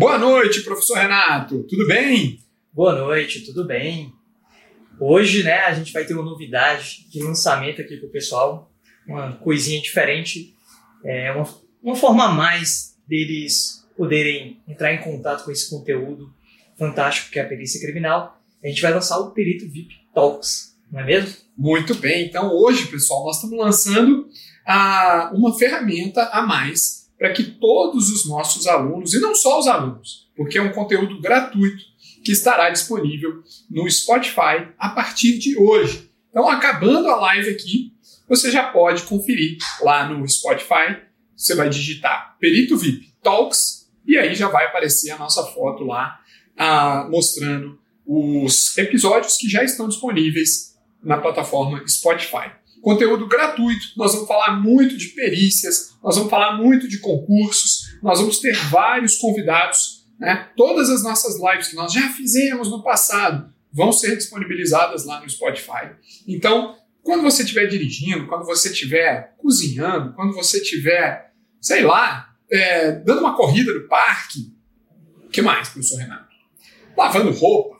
Boa noite, professor Renato. Tudo bem? Boa noite, tudo bem? Hoje, né, a gente vai ter uma novidade de lançamento aqui para o pessoal, uma coisinha diferente, é uma, uma forma a mais deles poderem entrar em contato com esse conteúdo fantástico que é a perícia criminal. A gente vai lançar o Perito VIP Talks, não é mesmo? Muito bem. Então, hoje, pessoal, nós estamos lançando ah, uma ferramenta a mais para que todos os nossos alunos, e não só os alunos, porque é um conteúdo gratuito que estará disponível no Spotify a partir de hoje. Então, acabando a live aqui, você já pode conferir lá no Spotify. Você vai digitar Perito VIP Talks e aí já vai aparecer a nossa foto lá ah, mostrando os episódios que já estão disponíveis na plataforma Spotify. Conteúdo gratuito, nós vamos falar muito de perícias, nós vamos falar muito de concursos, nós vamos ter vários convidados. Né? Todas as nossas lives que nós já fizemos no passado vão ser disponibilizadas lá no Spotify. Então, quando você estiver dirigindo, quando você estiver cozinhando, quando você estiver, sei lá, é, dando uma corrida no parque, o que mais, professor Renato? Lavando roupa.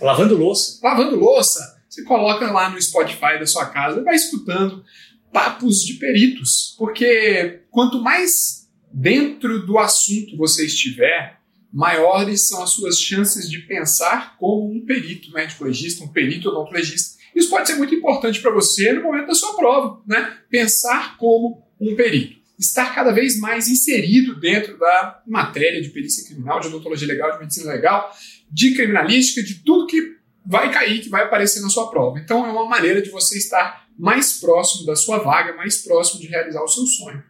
Lavando louça. Lavando louça você coloca lá no Spotify da sua casa vai escutando papos de peritos, porque quanto mais dentro do assunto você estiver, maiores são as suas chances de pensar como um perito médico legista, um perito odontologista. Isso pode ser muito importante para você no momento da sua prova, né? Pensar como um perito. Estar cada vez mais inserido dentro da matéria de perícia criminal, de odontologia legal, de medicina legal, de criminalística, de tudo que vai cair, que vai aparecer na sua prova. Então é uma maneira de você estar mais próximo da sua vaga, mais próximo de realizar o seu sonho.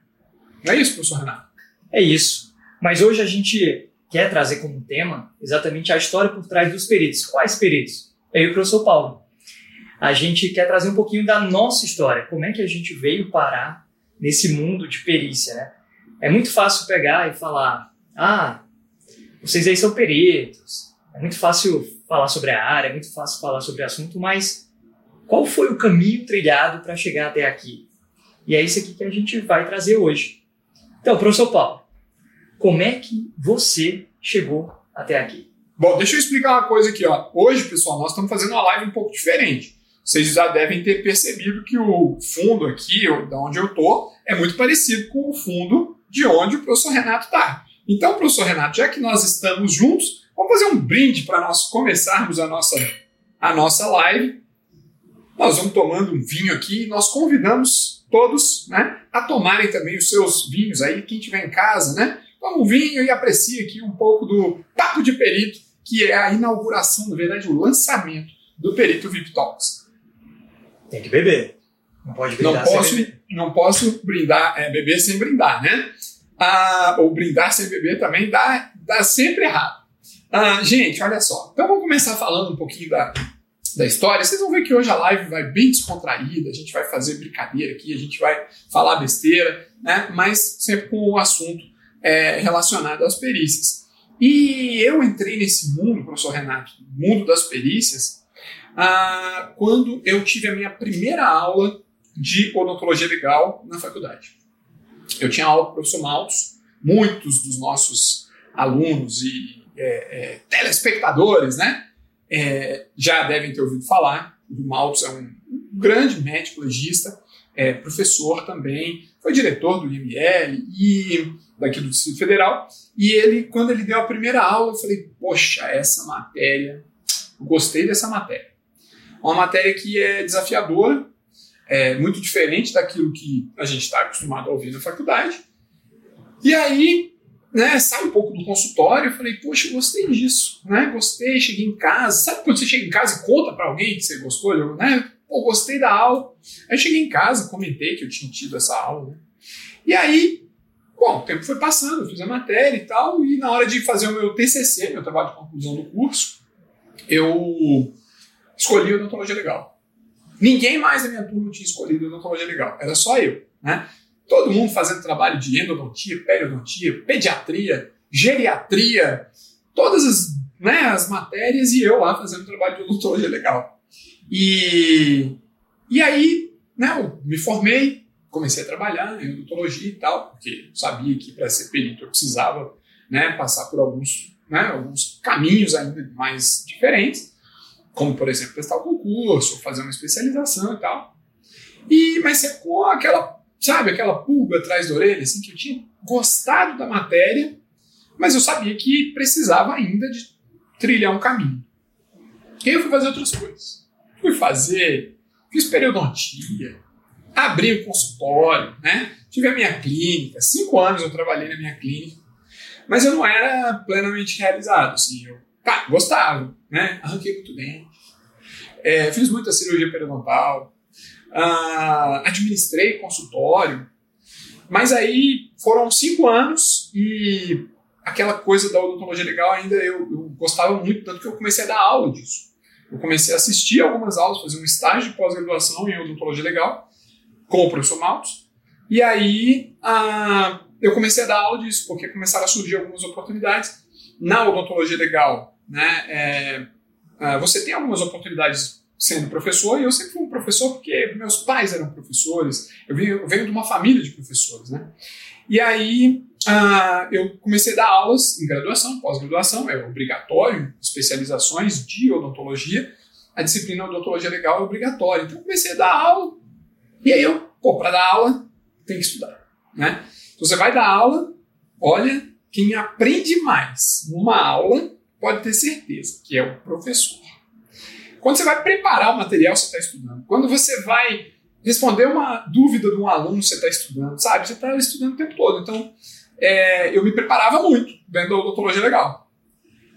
Não é isso, professor Renato? É isso. Mas hoje a gente quer trazer como tema exatamente a história por trás dos peritos. Quais peritos? Eu e o professor Paulo. A gente quer trazer um pouquinho da nossa história, como é que a gente veio parar nesse mundo de perícia, né? É muito fácil pegar e falar, ah, vocês aí são peritos. É muito fácil falar sobre a área, é muito fácil falar sobre o assunto, mas qual foi o caminho trilhado para chegar até aqui? E é isso aqui que a gente vai trazer hoje. Então, professor Paulo, como é que você chegou até aqui? Bom, deixa eu explicar uma coisa aqui. Ó. Hoje, pessoal, nós estamos fazendo uma live um pouco diferente. Vocês já devem ter percebido que o fundo aqui, de onde eu estou, é muito parecido com o fundo de onde o professor Renato está. Então, professor Renato, já que nós estamos juntos, Vamos fazer um brinde para nós começarmos a nossa, a nossa live. Nós vamos tomando um vinho aqui e nós convidamos todos né, a tomarem também os seus vinhos aí, quem estiver em casa, né? Toma um vinho e aprecie aqui um pouco do Papo de Perito, que é a inauguração, na verdade, o lançamento do Perito VIP Talks. Tem que beber. Não pode brindar não posso, sem beber. Não posso brindar, é, beber sem brindar, né? Ah, ou brindar sem beber também dá, dá sempre errado. Ah, gente, olha só. Então vamos começar falando um pouquinho da, da história. Vocês vão ver que hoje a live vai bem descontraída, a gente vai fazer brincadeira aqui, a gente vai falar besteira, né? mas sempre com o assunto é, relacionado às perícias. E eu entrei nesse mundo, professor Renato, mundo das perícias, ah, quando eu tive a minha primeira aula de odontologia legal na faculdade. Eu tinha aula com o professor Maltos, muitos dos nossos alunos e é, é, telespectadores, né? É, já devem ter ouvido falar. O Maltz é um grande médico legista, é, professor também, foi diretor do IML e daqui do Distrito Federal. E ele, quando ele deu a primeira aula, eu falei: Poxa, essa matéria, gostei dessa matéria. Uma matéria que é desafiadora, é muito diferente daquilo que a gente está acostumado a ouvir na faculdade. E aí né, sai um pouco do consultório, eu falei, poxa, eu gostei disso, né? Gostei, cheguei em casa. Sabe quando você chega em casa e conta para alguém que você gostou, né? Pô, gostei da aula. Aí cheguei em casa, comentei que eu tinha tido essa aula, né? E aí, bom, o tempo foi passando, eu fiz a matéria e tal, e na hora de fazer o meu TCC, meu trabalho de conclusão do curso, eu escolhi odontologia legal. Ninguém mais da minha turma tinha escolhido odontologia legal, era só eu, né? Todo mundo fazendo trabalho de endodontia, periodontia, pediatria, geriatria, todas as, né, as matérias e eu lá fazendo trabalho de odontologia legal. E, e aí, né, eu me formei, comecei a trabalhar em odontologia e tal, porque sabia que para ser perito eu precisava né, passar por alguns, né, alguns caminhos ainda mais diferentes, como, por exemplo, prestar o concurso, fazer uma especialização e tal. E, mas com aquela, sabe, aquela pulga atrás da orelha, assim, que eu tinha gostado da matéria, mas eu sabia que precisava ainda de trilhar um caminho. E aí eu fui fazer outras coisas. Fui fazer, fiz periodontia, abri o um consultório, né? Tive a minha clínica, cinco anos eu trabalhei na minha clínica, mas eu não era plenamente realizado, assim, eu tá, gostava, né? Arranquei muito bem, é, fiz muita cirurgia periodontal, uh, administrei consultório, mas aí foram cinco anos e aquela coisa da odontologia legal ainda eu, eu, gostava muito, tanto que eu comecei a dar aula disso. Eu comecei a assistir algumas aulas, fazer um estágio de pós-graduação em odontologia legal com o professor Maltos. E aí uh, eu comecei a dar aula disso, porque começaram a surgir algumas oportunidades. Na odontologia legal, né, é, uh, você tem algumas oportunidades sendo professor, e eu sempre fui um professor porque meus pais eram professores, eu venho, eu venho de uma família de professores, né? E aí uh, eu comecei a dar aulas em graduação, pós-graduação, é obrigatório, especializações de odontologia, a disciplina odontologia legal é obrigatória. Então eu comecei a dar aula, e aí eu, pô, para dar aula, tem que estudar, né? Então você vai dar aula, olha, quem aprende mais numa aula, pode ter certeza que é o professor. Quando você vai preparar o material, você está estudando. Quando você vai responder uma dúvida de um aluno, você está estudando, sabe? Você está estudando o tempo todo. Então, é, eu me preparava muito dentro da odontologia legal.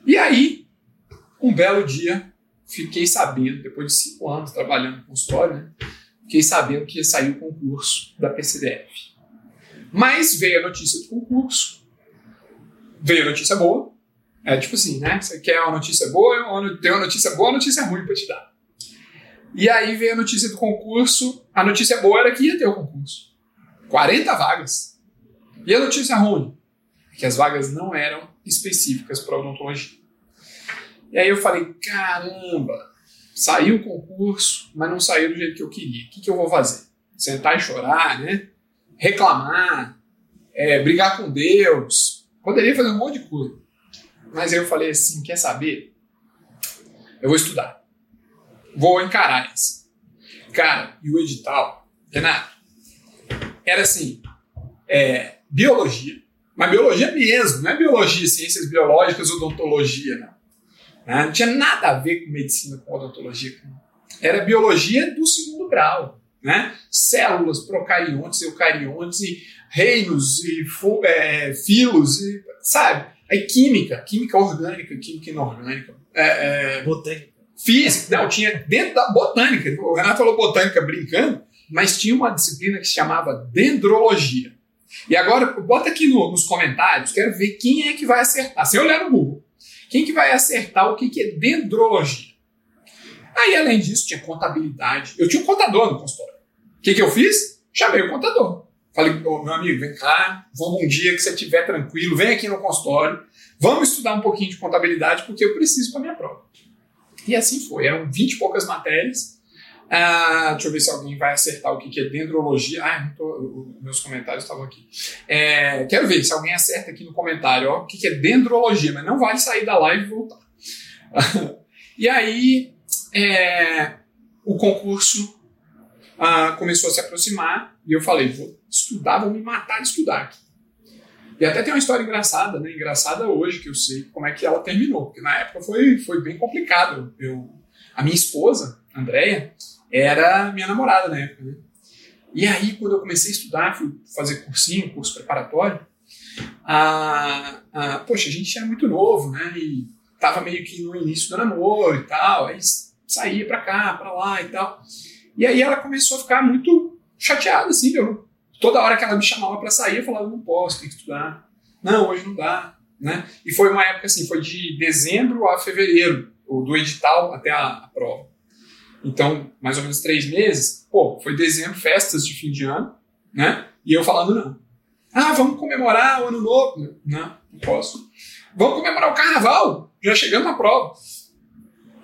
E aí, um belo dia, fiquei sabendo, depois de cinco anos trabalhando no consultório, né, fiquei sabendo que ia sair o concurso da PCDF. Mas veio a notícia do concurso, veio a notícia boa, é tipo assim, né? Você quer uma notícia boa, tem uma notícia boa, uma notícia ruim para te dar. E aí veio a notícia do concurso. A notícia boa era que ia ter o concurso. 40 vagas. E a notícia ruim? É que as vagas não eram específicas para odontologia. E aí eu falei, caramba, saiu o concurso, mas não saiu do jeito que eu queria. O que, que eu vou fazer? Sentar e chorar, né? Reclamar, é, brigar com Deus. Poderia fazer um monte de coisa. Mas aí eu falei assim: quer saber? Eu vou estudar. Vou encarar isso. Cara, e o edital, Renato, era assim: é, biologia, mas biologia mesmo, não é biologia, ciências biológicas, odontologia, não. Né? Não tinha nada a ver com medicina, com odontologia. Era biologia do segundo grau. Né? Células, procariontes, eucariontes, e reinos, e é, filos, e, sabe? Aí química, química orgânica, química inorgânica. É, é, botânica. Física, não, tinha dentro da botânica. O Renato falou botânica brincando, mas tinha uma disciplina que se chamava dendrologia. E agora, bota aqui no, nos comentários, quero ver quem é que vai acertar. Sem olhar no Google. Quem que vai acertar o que, que é dendrologia? Aí, além disso, tinha contabilidade. Eu tinha um contador no consultório. O que, que eu fiz? Chamei o contador. Falei, oh, meu amigo, vem cá, vamos um dia que você estiver tranquilo, vem aqui no consultório, vamos estudar um pouquinho de contabilidade, porque eu preciso para minha prova. E assim foi, eram 20 e poucas matérias. Ah, deixa eu ver se alguém vai acertar o que é dendrologia. Ah, tô, meus comentários estavam aqui. É, quero ver se alguém acerta aqui no comentário ó, o que é dendrologia, mas não vale sair da live e voltar. e aí, é, o concurso ah, começou a se aproximar e eu falei, vou estudar, vou me matar de estudar aqui. E até tem uma história engraçada, né? Engraçada hoje, que eu sei como é que ela terminou, porque na época foi, foi bem complicado. Eu, a minha esposa, Andréia, era minha namorada na época, né? E aí, quando eu comecei a estudar, fui fazer cursinho, curso preparatório, a, a, poxa, a gente era muito novo, né? E tava meio que no início do namoro e tal, aí saía pra cá, pra lá e tal. E aí ela começou a ficar muito chateada, assim, eu, toda hora que ela me chamava para sair, eu falava, não posso, tem que estudar. Não, hoje não dá, né? E foi uma época assim, foi de dezembro a fevereiro, do edital até a, a prova. Então, mais ou menos três meses, pô, foi dezembro, festas de fim de ano, né? E eu falando, não. Ah, vamos comemorar o ano novo. Não, não posso. Vamos comemorar o carnaval, já chegando na prova.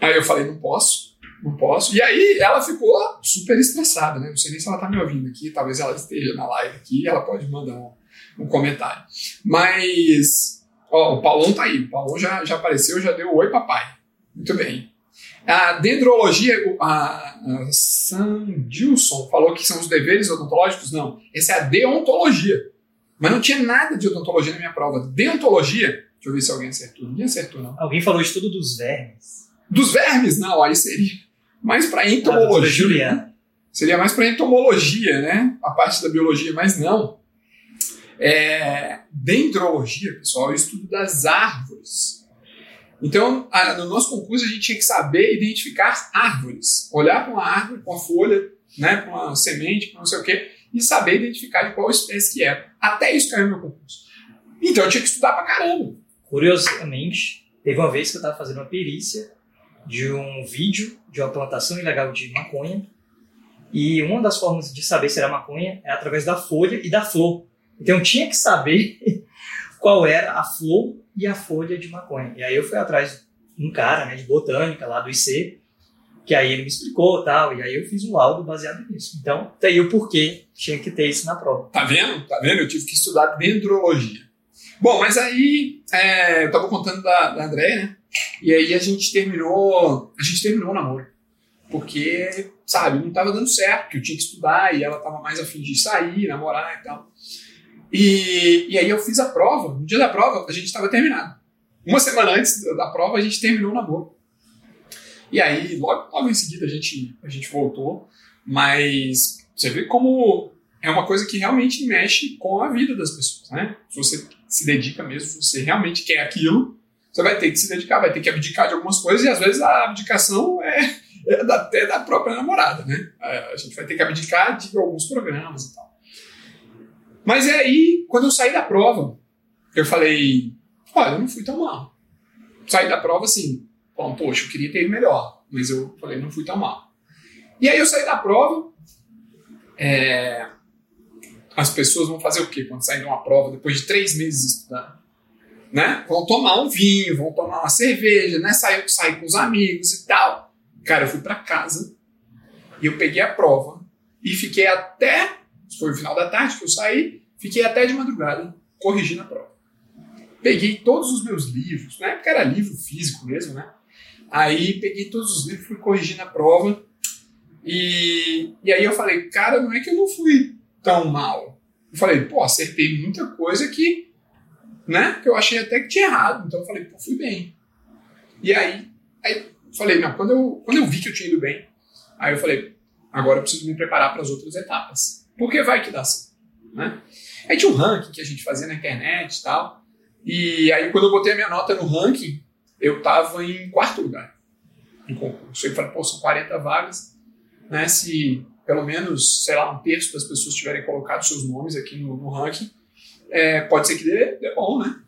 Aí eu falei, não posso não posso. E aí ela ficou super estressada, né? Não sei nem se ela tá me ouvindo aqui, talvez ela esteja na live aqui, ela pode mandar um, um comentário. Mas Ó, o Paulão tá aí. O Paulão já, já apareceu, já deu oi, papai. Muito bem. A dendrologia, a, a Sandilson falou que são os deveres odontológicos. Não, essa é a deontologia. Mas não tinha nada de odontologia na minha prova. Deontologia, deixa eu ver se alguém acertou. Ninguém acertou, não. Alguém falou estudo dos vermes. Dos vermes? Não, aí seria mais para Ah, entomologia. Seria mais para entomologia, né? A parte da biologia, mas não. É, dendrologia, pessoal, é o estudo das árvores. Então, a- no nosso concurso, a gente tinha que saber identificar árvores. Olhar para uma árvore, com uma folha, né, para uma semente, para não sei o quê, e saber identificar de qual espécie que era. Até isso caiu no meu concurso. Então, eu tinha que estudar pra caramba. Curiosamente, teve uma vez que eu estava fazendo uma perícia de um vídeo de uma plantação ilegal de maconha. E uma das formas de saber se era maconha é através da folha e da flor. Então tinha que saber qual era a flor e a folha de maconha. E aí eu fui atrás de um cara né, de botânica lá do IC, que aí ele me explicou tal. E aí eu fiz um laudo baseado nisso. Então, daí o porquê tinha que ter isso na prova. Tá vendo? Tá vendo? Eu tive que estudar dendrologia. Bom, mas aí é, eu tava contando da, da Andréia, né? E aí a gente terminou. A gente terminou o namoro. Porque, sabe, não tava dando certo, porque eu tinha que estudar e ela tava mais afim de sair, namorar e tal. E, e aí eu fiz a prova. No dia da prova, a gente tava terminado. Uma semana antes da prova, a gente terminou o namoro. E aí, logo, logo em seguida, a gente, a gente voltou. Mas você vê como é uma coisa que realmente mexe com a vida das pessoas, né? Se você se dedica mesmo, se você realmente quer aquilo, você vai ter que se dedicar, vai ter que abdicar de algumas coisas, e às vezes a abdicação é, é até da própria namorada, né? A gente vai ter que abdicar de alguns programas e tal. Mas é aí, quando eu saí da prova, eu falei, olha, eu não fui tão mal. Saí da prova assim, falando, poxa, eu queria ter ido melhor, mas eu falei, não fui tão mal. E aí eu saí da prova, é, as pessoas vão fazer o quê quando saem de uma prova depois de três meses estudando? Né? Vão tomar um vinho, vão tomar uma cerveja, né? Sair, sair com os amigos e tal. Cara, eu fui para casa e eu peguei a prova e fiquei até. Foi o final da tarde que eu saí, fiquei até de madrugada corrigindo a prova. Peguei todos os meus livros, na época era livro físico mesmo, né? Aí peguei todos os livros, fui corrigindo a prova. E, e aí eu falei, cara, não é que eu não fui tão mal. Eu falei, pô, acertei muita coisa que, né, que eu achei até que tinha errado. Então eu falei, pô, fui bem. E aí, aí falei, não, quando eu, quando eu vi que eu tinha ido bem, aí eu falei, agora eu preciso me preparar para as outras etapas. Porque vai que dá certo, né? Aí tinha um ranking que a gente fazia na internet e tal. E aí quando eu botei a minha nota no ranking, eu tava em quarto lugar no concurso. Eu falei, pô, são 40 vagas, né? Se pelo menos, sei lá, um terço das pessoas tiverem colocado seus nomes aqui no, no ranking, é, pode ser que dê, dê bom, né?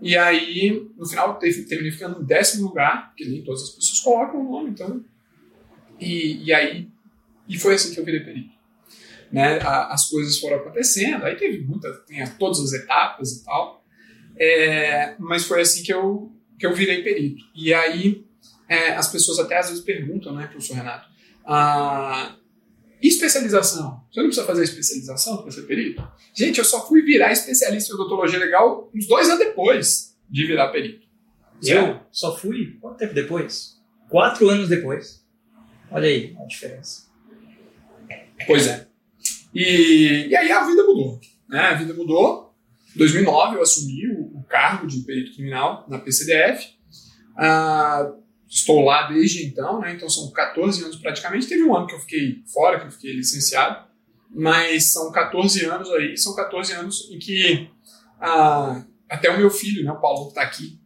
E aí, no final, terminei ficando em décimo lugar, porque nem todas as pessoas colocam o nome, então. E, e aí, e foi assim que eu virei perito. Né? A, as coisas foram acontecendo, aí teve muita, tem todas as etapas e tal, é, mas foi assim que eu, que eu virei perito. E aí, é, as pessoas até às vezes perguntam, né, professor Renato, ah, e especialização? Você não precisa fazer especialização para ser perito? Gente, eu só fui virar especialista em odontologia legal uns dois anos depois de virar perito. Eu só fui, quanto tempo depois? Quatro anos depois. Olha aí a diferença. Pois é. E, e aí a vida mudou. Né? A vida mudou. Em 2009 eu assumi o, o cargo de perito criminal na PCDF. Ah, estou lá desde então, né? então são 14 anos praticamente. Teve um ano que eu fiquei fora, que eu fiquei licenciado, mas são 14 anos aí, são 14 anos em que ah, até o meu filho, né, o Paulo, que está aqui,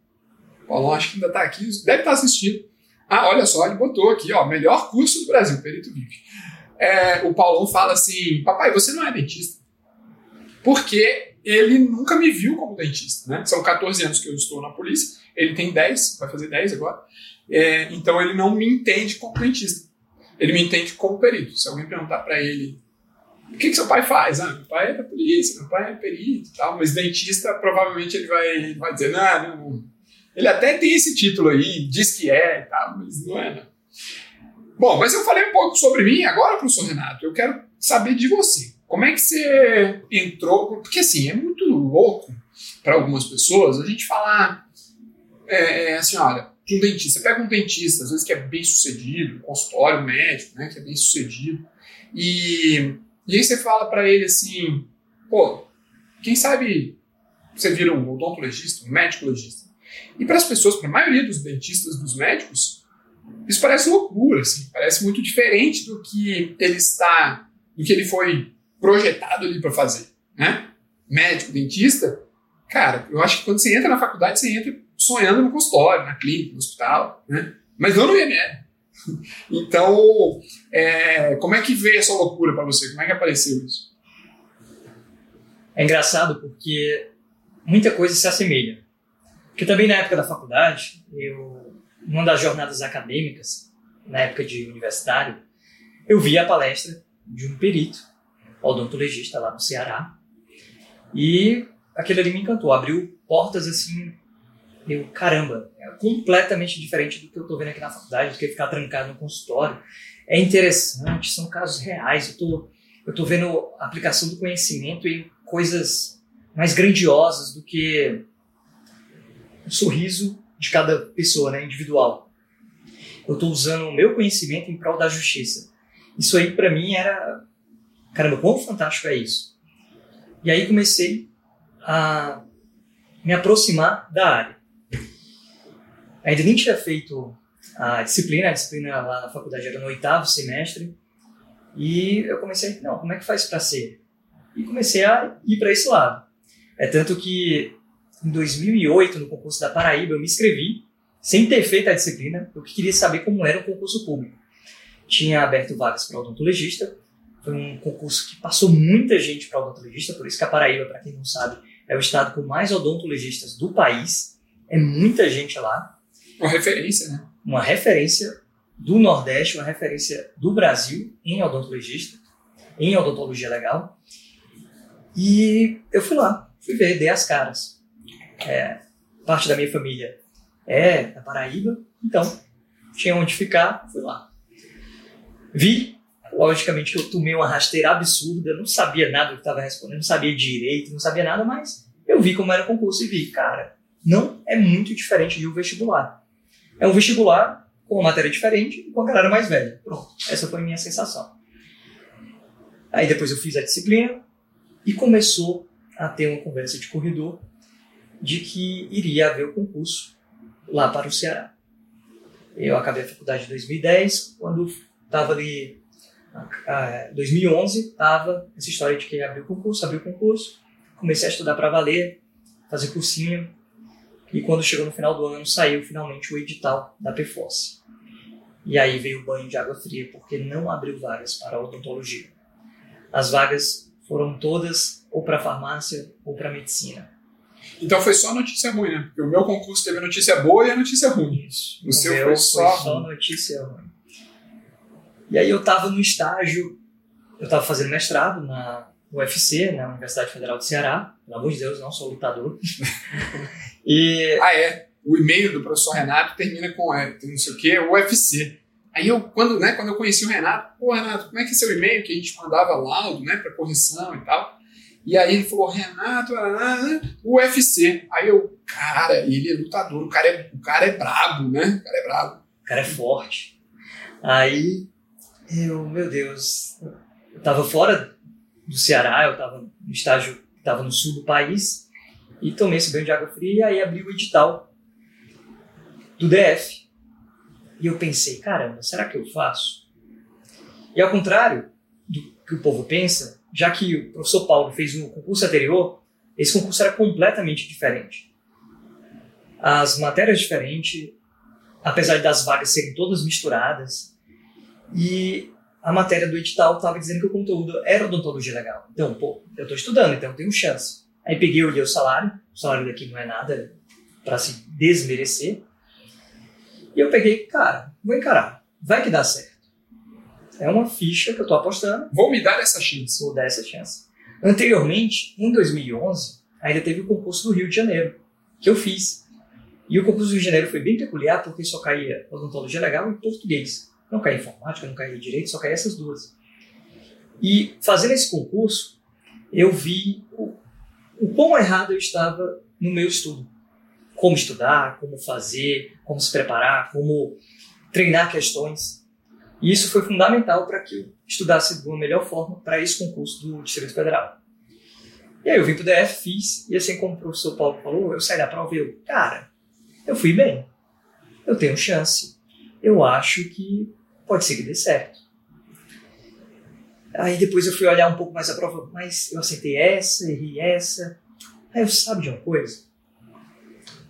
o Paulo acho que ainda está aqui, deve estar assistindo. Ah, olha só, ele botou aqui, ó, melhor curso do Brasil, perito VIP. É, o Paulão fala assim, papai, você não é dentista. Porque ele nunca me viu como dentista, né? São 14 anos que eu estou na polícia, ele tem 10, vai fazer 10 agora. É, então ele não me entende como dentista. Ele me entende como perito. Se alguém perguntar para ele o que, que seu pai faz, ah, meu pai é da polícia, meu pai é perito tal, mas dentista provavelmente ele vai, ele vai dizer, não, não. Ele até tem esse título aí, diz que é tal, mas não é, não. Bom, mas eu falei um pouco sobre mim agora, professor Renato. Eu quero saber de você. Como é que você entrou? Porque assim, é muito louco para algumas pessoas a gente falar é, assim, olha, de um dentista, pega um dentista, às vezes que é bem sucedido, consultório médico, né, que é bem sucedido, e, e aí você fala para ele assim, pô, quem sabe você vira um odontologista, um médico legista. E para as pessoas, para a maioria dos dentistas, dos médicos, isso parece loucura, assim, parece muito diferente do que ele está, do que ele foi projetado ali para fazer, né? Médico, dentista, cara, eu acho que quando você entra na faculdade, você entra sonhando no consultório, na clínica, no hospital, né? Mas não no IML. Então, é, como é que veio essa loucura para você? Como é que apareceu isso? É engraçado porque muita coisa se assemelha. Porque também na época da faculdade, eu, numa das jornadas acadêmicas, na época de universitário, eu vi a palestra de um perito, odontologista lá no Ceará, e aquilo ali me encantou, abriu portas assim, eu, caramba, é completamente diferente do que eu estou vendo aqui na faculdade, do que ficar trancado no consultório. É interessante, são casos reais, eu tô, eu tô vendo a aplicação do conhecimento em coisas mais grandiosas do que o sorriso de cada pessoa, né, individual. Eu estou usando o meu conhecimento em prol da justiça. Isso aí para mim era, caramba, quão fantástico é isso. E aí comecei a me aproximar da área. Ainda nem tinha feito a disciplina, a disciplina lá na faculdade era no oitavo semestre, e eu comecei, não, como é que faz para ser? E comecei a ir para esse lado. É tanto que em 2008, no concurso da Paraíba, eu me inscrevi, sem ter feito a disciplina, porque queria saber como era o concurso público. Tinha aberto vagas para odontologista, foi um concurso que passou muita gente para odontologista, por isso que a Paraíba, para quem não sabe, é o estado com mais odontologistas do país. É muita gente lá. Uma referência, né? Uma referência do Nordeste, uma referência do Brasil em odontologista, em odontologia legal. E eu fui lá, fui ver, dei as caras. É, parte da minha família é da Paraíba, então tinha onde ficar, fui lá. Vi, logicamente que eu tomei uma rasteira absurda, não sabia nada do que estava respondendo, não sabia direito, não sabia nada, mas eu vi como era o concurso e vi, cara, não é muito diferente de um vestibular. É um vestibular com uma matéria diferente e com a galera mais velha. Pronto, essa foi a minha sensação. Aí depois eu fiz a disciplina e começou a ter uma conversa de corredor de que iria haver o concurso lá para o Ceará. Eu acabei a faculdade em 2010, quando estava ali, em 2011, estava essa história de que abriu o concurso, abriu o concurso, comecei a estudar para valer, fazer cursinho, e quando chegou no final do ano, saiu finalmente o edital da PFOS. E aí veio o banho de água fria, porque não abriu vagas para odontologia. As vagas foram todas ou para farmácia ou para medicina. Então foi só notícia ruim, né? Porque o meu concurso teve notícia boa e a notícia ruim. Isso. O, o seu foi só, foi só notícia ruim. E aí eu estava no estágio, eu estava fazendo mestrado na UFC, na Universidade Federal do Ceará. Pelo amor de Deus, não sou lutador. e... Ah, é. O e-mail do professor Renato termina com é, não sei o que, UFC. Aí eu, quando, né, quando eu conheci o Renato, pô, Renato, como é que é seu e-mail que a gente mandava laudo, né, para correção e tal? E aí ele falou, Renato, UFC. Aí eu, cara, ele é lutador, o cara é, o cara é brabo, né? O cara é brabo. O cara é forte. Aí eu, meu Deus, eu tava fora do Ceará, eu tava no estágio, tava no sul do país, e tomei esse banho de água fria, e aí abri o edital do DF. E eu pensei, caramba, será que eu faço? E ao contrário do que o povo pensa, já que o professor Paulo fez um concurso anterior, esse concurso era completamente diferente. As matérias diferentes, apesar das vagas serem todas misturadas, e a matéria do edital estava dizendo que o conteúdo era odontologia legal. Então, pô, eu estou estudando, então eu tenho chance. Aí peguei, olhei o salário, o salário daqui não é nada para se desmerecer. E eu peguei, cara, vou encarar, vai que dá certo. É uma ficha que eu estou apostando. Vou me dar essa chance. Vou dar essa chance. Anteriormente, em 2011, ainda teve o concurso do Rio de Janeiro, que eu fiz. E o concurso do Rio de Janeiro foi bem peculiar, porque só caía odontologia legal e português. Não caía informática, não caía direito, só caía essas duas. E fazendo esse concurso, eu vi o, quão errado eu estava no meu estudo. Como estudar, como fazer, como se preparar, como treinar questões. E isso foi fundamental para que eu estudasse de uma melhor forma para esse concurso do Distrito Federal. E aí eu vim para o DF, fiz, e assim como o professor Paulo falou, eu saí da prova e eu, cara, eu fui bem, eu tenho chance, eu acho que pode ser que dê certo. Aí depois eu fui olhar um pouco mais a prova, mas eu aceitei essa, errei essa. Aí eu sabe de uma coisa?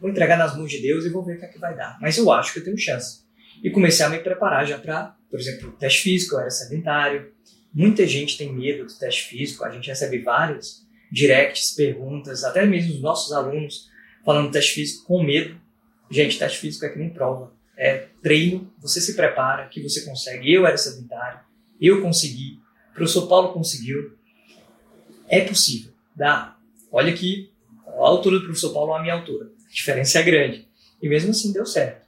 Vou entregar nas mãos de Deus e vou ver o que é que vai dar. Mas eu acho que eu tenho chance. E comecei a me preparar já para, por exemplo, teste físico, eu era sedentário. Muita gente tem medo do teste físico, a gente recebe vários directs, perguntas, até mesmo os nossos alunos falando teste físico com medo. Gente, teste físico é que nem prova. É treino, você se prepara, que você consegue. Eu era sedentário, eu consegui, professor Paulo conseguiu. É possível, dá. Olha que a altura do professor Paulo é a minha altura. A diferença é grande. E mesmo assim deu certo.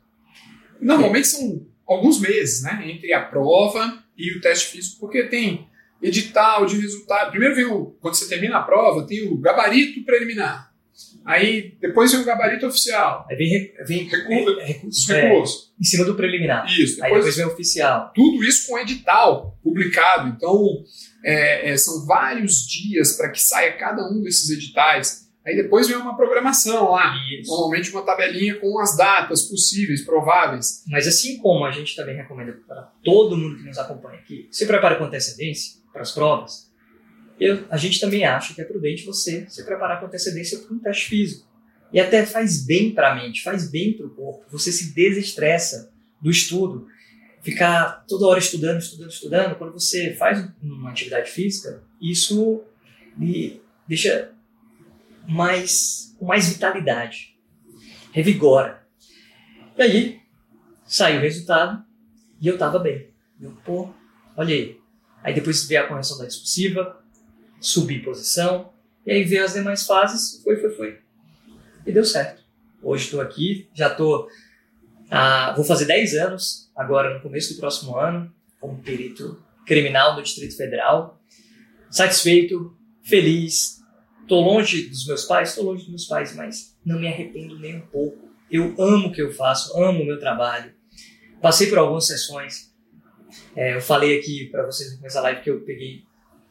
Normalmente são alguns meses, né? Entre a prova e o teste físico, porque tem edital de resultado. Primeiro vem o, quando você termina a prova, tem o gabarito preliminar. Aí depois vem o gabarito oficial. Aí vem, vem Recurso- é, recursos. em cima do preliminar. Isso. Aí Depois, depois vem o oficial. tudo isso com edital publicado. Então, é, é, são vários dias para que saia cada um desses editais. Aí depois vem uma programação lá. Isso. Normalmente uma tabelinha com as datas possíveis, prováveis. Mas assim como a gente também recomenda para todo mundo que nos acompanha que se prepare com antecedência para as provas, eu, a gente também acha que é prudente você se preparar com antecedência para um teste físico. E até faz bem para a mente, faz bem para o corpo. Você se desestressa do estudo. Ficar toda hora estudando, estudando, estudando. Quando você faz uma atividade física, isso lhe deixa mais, com mais vitalidade. Revigora. E aí, saiu o resultado e eu tava bem. Eu, pô, olha aí. Aí depois veio a correção da discursiva, subi posição, e aí veio as demais fases, foi, foi, foi. E deu certo. Hoje estou aqui, já estou. vou fazer 10 anos, agora no começo do próximo ano, como perito criminal do Distrito Federal. Satisfeito, feliz. Estou longe dos meus pais, estou longe dos meus pais, mas não me arrependo nem um pouco. Eu amo o que eu faço, amo o meu trabalho. Passei por algumas sessões. É, eu falei aqui para vocês no começo da live que eu peguei,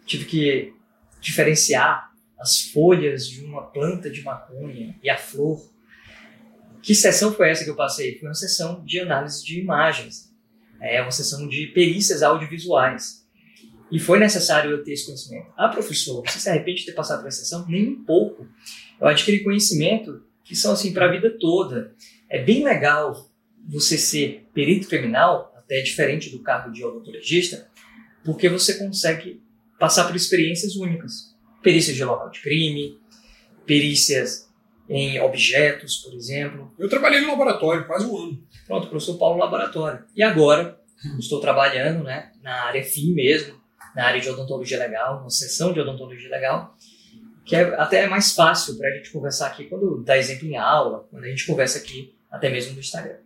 tive que diferenciar as folhas de uma planta de maconha e a flor. Que sessão foi essa que eu passei? Foi uma sessão de análise de imagens. É uma sessão de perícias audiovisuais. E foi necessário eu ter esse conhecimento. Ah, professor, você se arrepende de ter passado por essa sessão? Nem um pouco. Eu adquiri conhecimento que são assim para a vida toda. É bem legal você ser perito criminal, até diferente do cargo de odontologista, porque você consegue passar por experiências únicas. Perícias de local de crime, perícias em objetos, por exemplo. Eu trabalhei no laboratório quase um ano. Pronto, professor Paulo Laboratório. E agora, estou trabalhando né, na área FIM mesmo, na área de odontologia legal, uma seção de odontologia legal, que é até mais fácil para a gente conversar aqui quando dá exemplo em aula, quando a gente conversa aqui, até mesmo no Instagram.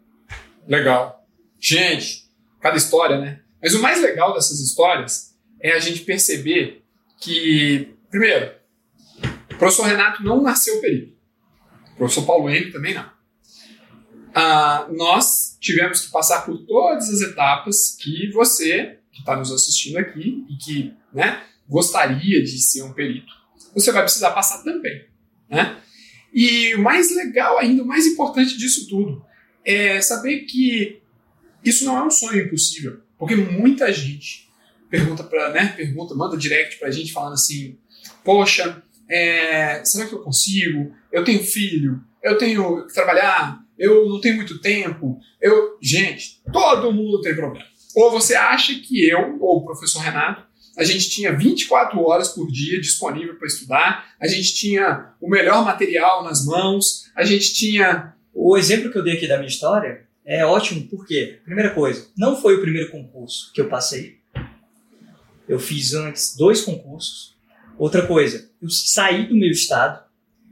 Legal. Gente, cada história, né? Mas o mais legal dessas histórias é a gente perceber que, primeiro, o professor Renato não nasceu perito. O professor Paulo Henrique também não. Ah, nós tivemos que passar por todas as etapas que você, que está nos assistindo aqui e que né, gostaria de ser um perito, você vai precisar passar também. Né? E o mais legal ainda, o mais importante disso tudo, é saber que isso não é um sonho impossível, porque muita gente pergunta para, né, pergunta, manda direct pra gente falando assim, poxa, é, será que eu consigo? Eu tenho filho, eu tenho que trabalhar, eu não tenho muito tempo, eu, gente, todo mundo tem problema. Ou você acha que eu ou o professor Renato a gente tinha 24 horas por dia disponível para estudar, a gente tinha o melhor material nas mãos, a gente tinha O exemplo que eu dei aqui da minha história é ótimo porque, primeira coisa, não foi o primeiro concurso que eu passei. Eu fiz antes dois concursos. Outra coisa, eu saí do meu estado.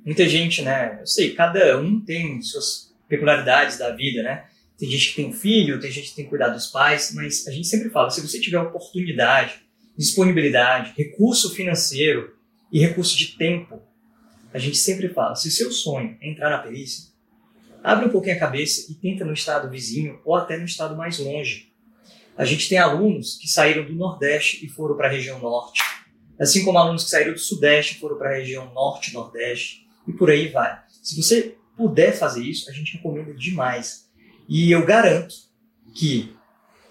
Muita gente, né? Eu sei, cada um tem suas peculiaridades da vida, né? Tem gente que tem filho, tem gente que tem que cuidar dos pais, mas a gente sempre fala, se você tiver oportunidade, disponibilidade, recurso financeiro e recurso de tempo, a gente sempre fala, se o seu sonho é entrar na perícia, abre um pouquinho a cabeça e tenta no estado vizinho ou até no estado mais longe. A gente tem alunos que saíram do Nordeste e foram para a região Norte, assim como alunos que saíram do Sudeste e foram para a região Norte, Nordeste e por aí vai. Se você puder fazer isso, a gente recomenda demais. E eu garanto que,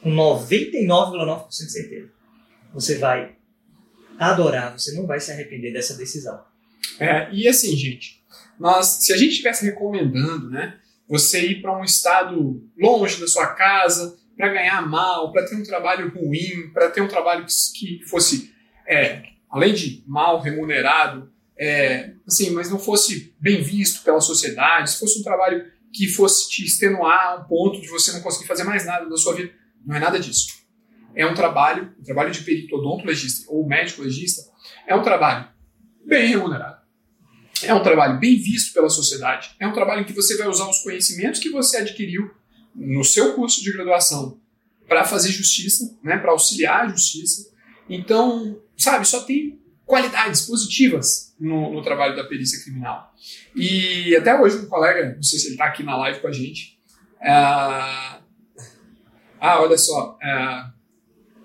com 99,9% de certeza, você vai adorar, você não vai se arrepender dessa decisão. É, e assim, gente, nós, se a gente estivesse recomendando, né, você ir para um estado longe da sua casa para ganhar mal, para ter um trabalho ruim, para ter um trabalho que, que fosse, é, além de mal remunerado, é, assim, mas não fosse bem visto pela sociedade, se fosse um trabalho que fosse te extenuar a um ponto de você não conseguir fazer mais nada da sua vida, não é nada disso. É um trabalho, o um trabalho de perito odontologista ou médico legista, é um trabalho bem remunerado é um trabalho bem visto pela sociedade, é um trabalho em que você vai usar os conhecimentos que você adquiriu no seu curso de graduação para fazer justiça, né, para auxiliar a justiça. Então, sabe, só tem qualidades positivas no, no, trabalho da perícia criminal. E até hoje um colega, não sei se ele está aqui na live com a gente, é... ah, olha só, é...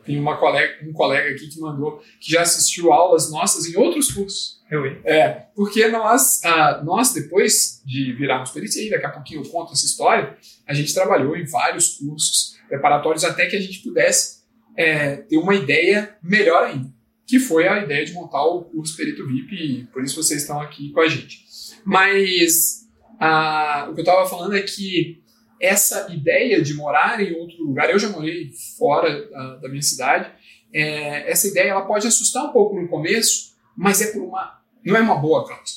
tem uma colega, um colega aqui que mandou que já assistiu aulas nossas em outros cursos. Eu É, porque nós, ah, nós, depois de virarmos perícia, e daqui a pouquinho eu conto essa história, a gente trabalhou em vários cursos preparatórios até que a gente pudesse é, ter uma ideia melhor ainda, que foi a ideia de montar o curso Perito VIP, e por isso vocês estão aqui com a gente. Mas ah, o que eu estava falando é que essa ideia de morar em outro lugar, eu já morei fora ah, da minha cidade, é, essa ideia ela pode assustar um pouco no começo, mas é por uma, não é uma boa causa,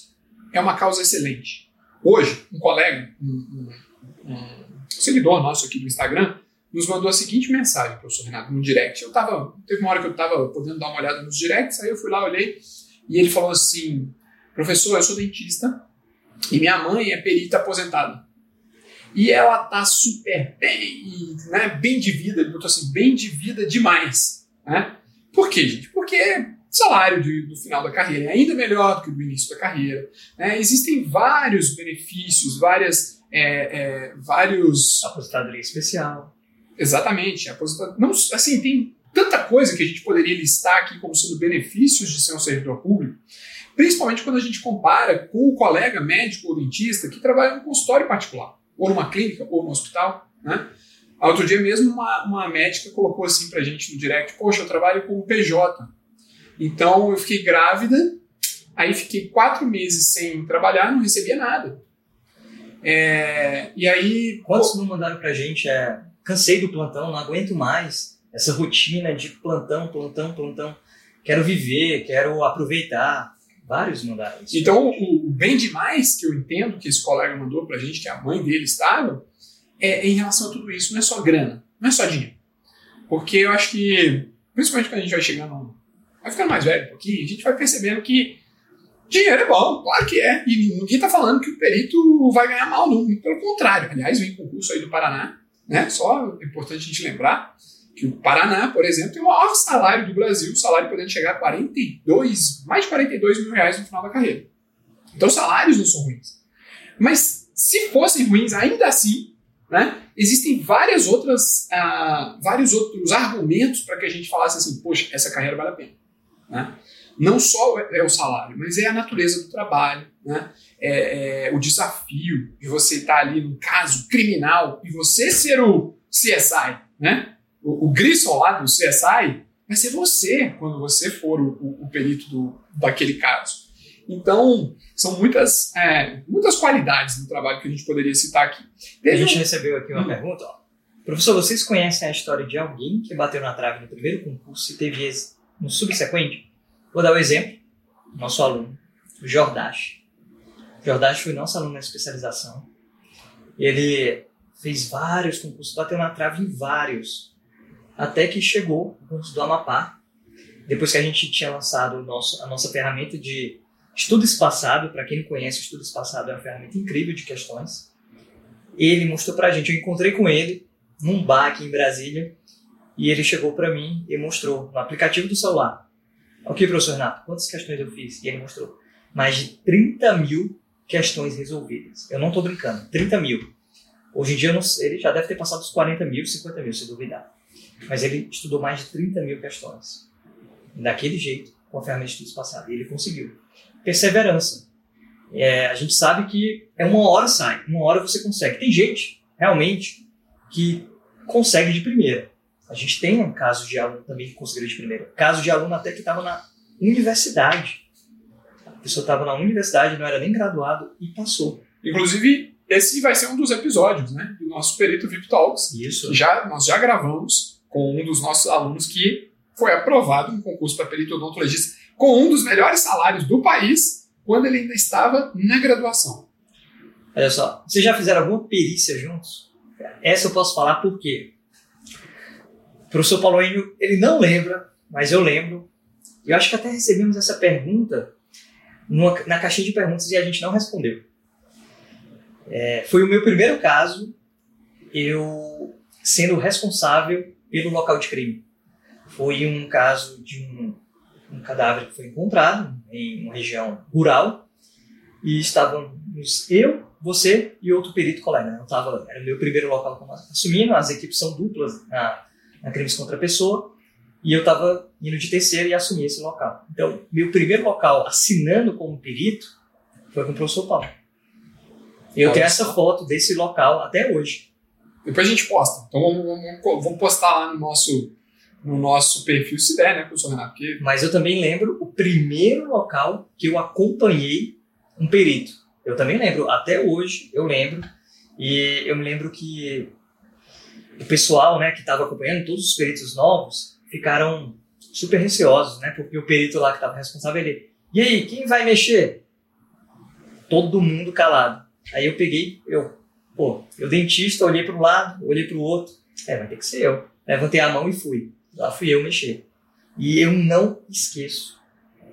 é uma causa excelente. Hoje, um colega, um, um, um seguidor nosso aqui do Instagram, nos mandou a seguinte mensagem, professor Renato, no direct. Eu tava, teve uma hora que eu estava podendo dar uma olhada nos directs, aí eu fui lá, olhei, e ele falou assim: professor, eu sou dentista e minha mãe é perita aposentada. E ela tá super bem, né, bem de vida, ele botou assim, bem de vida demais. Né? Por quê, gente? Porque salário de, do final da carreira é ainda melhor do que do início da carreira. Né? Existem vários benefícios, várias, é, é, vários... Aposentadoria especial. Exatamente. Aposentadoria... Não, assim, tem tanta coisa que a gente poderia listar aqui como sendo benefícios de ser um servidor público, principalmente quando a gente compara com o colega médico ou dentista que trabalha no consultório particular, ou numa clínica, ou no hospital, né? Outro dia mesmo uma, uma médica colocou assim pra gente no direct, poxa, eu trabalho com PJ, então eu fiquei grávida, aí fiquei quatro meses sem trabalhar, não recebia nada. É, e aí. Quantos pô, não mandaram pra gente? É, cansei do plantão, não aguento mais essa rotina de plantão, plantão, plantão. Quero viver, quero aproveitar. Vários mandaram isso. Então, o, bem demais que eu entendo que esse colega mandou pra gente, que a mãe dele estava, é, em relação a tudo isso. Não é só grana, não é só dinheiro. Porque eu acho que, principalmente quando a gente vai chegando vai ficando mais velho um pouquinho, a gente vai percebendo que dinheiro é bom, claro que é. E ninguém está falando que o perito vai ganhar mal, não. Pelo contrário. Aliás, vem concurso aí do Paraná, né? Só é importante a gente lembrar que o Paraná, por exemplo, tem o maior salário do Brasil, o salário podendo chegar a 42, mais de 42 mil reais no final da carreira. Então, os salários não são ruins. Mas se fossem ruins, ainda assim, né, existem várias outras, uh, vários outros argumentos para que a gente falasse assim, poxa, essa carreira vale a pena. Né? Não só é o salário, mas é a natureza do trabalho, né? é, é o desafio de você estar ali num caso criminal e você ser o CSI, né? o, o do CSI vai ser você quando você for o, o, o perito do, daquele caso. Então, são muitas, é, muitas qualidades no trabalho que a gente poderia citar aqui. a gente um... recebeu aqui uma hum. pergunta. Ó. Professor, vocês conhecem a história de alguém que bateu na trave no primeiro concurso e teve no subsequente, vou dar o um exemplo, nosso aluno, o Jordache. Jordache foi nosso aluno na especialização. Ele fez vários concursos, bateu na trave em vários, até que chegou o concurso do Amapá, depois que a gente tinha lançado nosso, a nossa ferramenta de estudo espaçado, para quem não conhece, estudo espaçado é uma ferramenta incrível de questões. Ele mostrou para a gente, eu encontrei com ele num bar aqui em Brasília, e ele chegou para mim e mostrou no aplicativo do celular. Ok, professor Renato, quantas questões eu fiz? E ele mostrou. mais de 30 mil questões resolvidas. Eu não estou brincando, 30 mil. Hoje em dia não, ele já deve ter passado os 40 mil, 50 mil, se duvidar. Mas ele estudou mais de 30 mil questões. Daquele jeito, com a ferramenta de estudo espaçado. E ele conseguiu. Perseverança. É, a gente sabe que é uma hora sai, uma hora você consegue. Tem gente, realmente, que consegue de primeira. A gente tem um caso de aluno também que conseguiu de primeira. Caso de aluno até que estava na universidade. A pessoa estava na universidade, não era nem graduado e passou. Inclusive, esse vai ser um dos episódios né, do nosso Perito VIP Talks. Isso. Já, nós já gravamos com um dos nossos alunos que foi aprovado no concurso para perito odontologista com um dos melhores salários do país quando ele ainda estava na graduação. Olha só, vocês já fizeram alguma perícia juntos? Essa eu posso falar porque o professor Paulo Enio, ele não lembra, mas eu lembro. Eu acho que até recebemos essa pergunta numa, na caixinha de perguntas e a gente não respondeu. É, foi o meu primeiro caso, eu sendo responsável pelo local de crime. Foi um caso de um cadáver que foi encontrado em uma região rural e estávamos eu, você e outro perito colega. Eu tava, era o meu primeiro local como assumindo, as equipes são duplas na, na crimes contra a pessoa, e eu estava indo de terceiro e assumi esse local. Então, meu primeiro local assinando como perito foi com o professor Paulo. Eu tenho essa foto desse local até hoje. Depois a gente posta. Então vamos, vamos, vamos postar lá no nosso, no nosso perfil, se der, né, professor Renato? Porque... Mas eu também lembro o primeiro local que eu acompanhei um perito. Eu também lembro, até hoje eu lembro. E eu me lembro que o pessoal né, que estava acompanhando, todos os peritos novos, ficaram super receosos, né? Porque o perito lá que estava responsável, ele... E aí, quem vai mexer? Todo mundo calado. Aí eu peguei, eu, pô, eu dentista, olhei para um lado, olhei para o outro. É, vai ter que ser eu. Levantei a mão e fui. Lá fui eu mexer. E eu não esqueço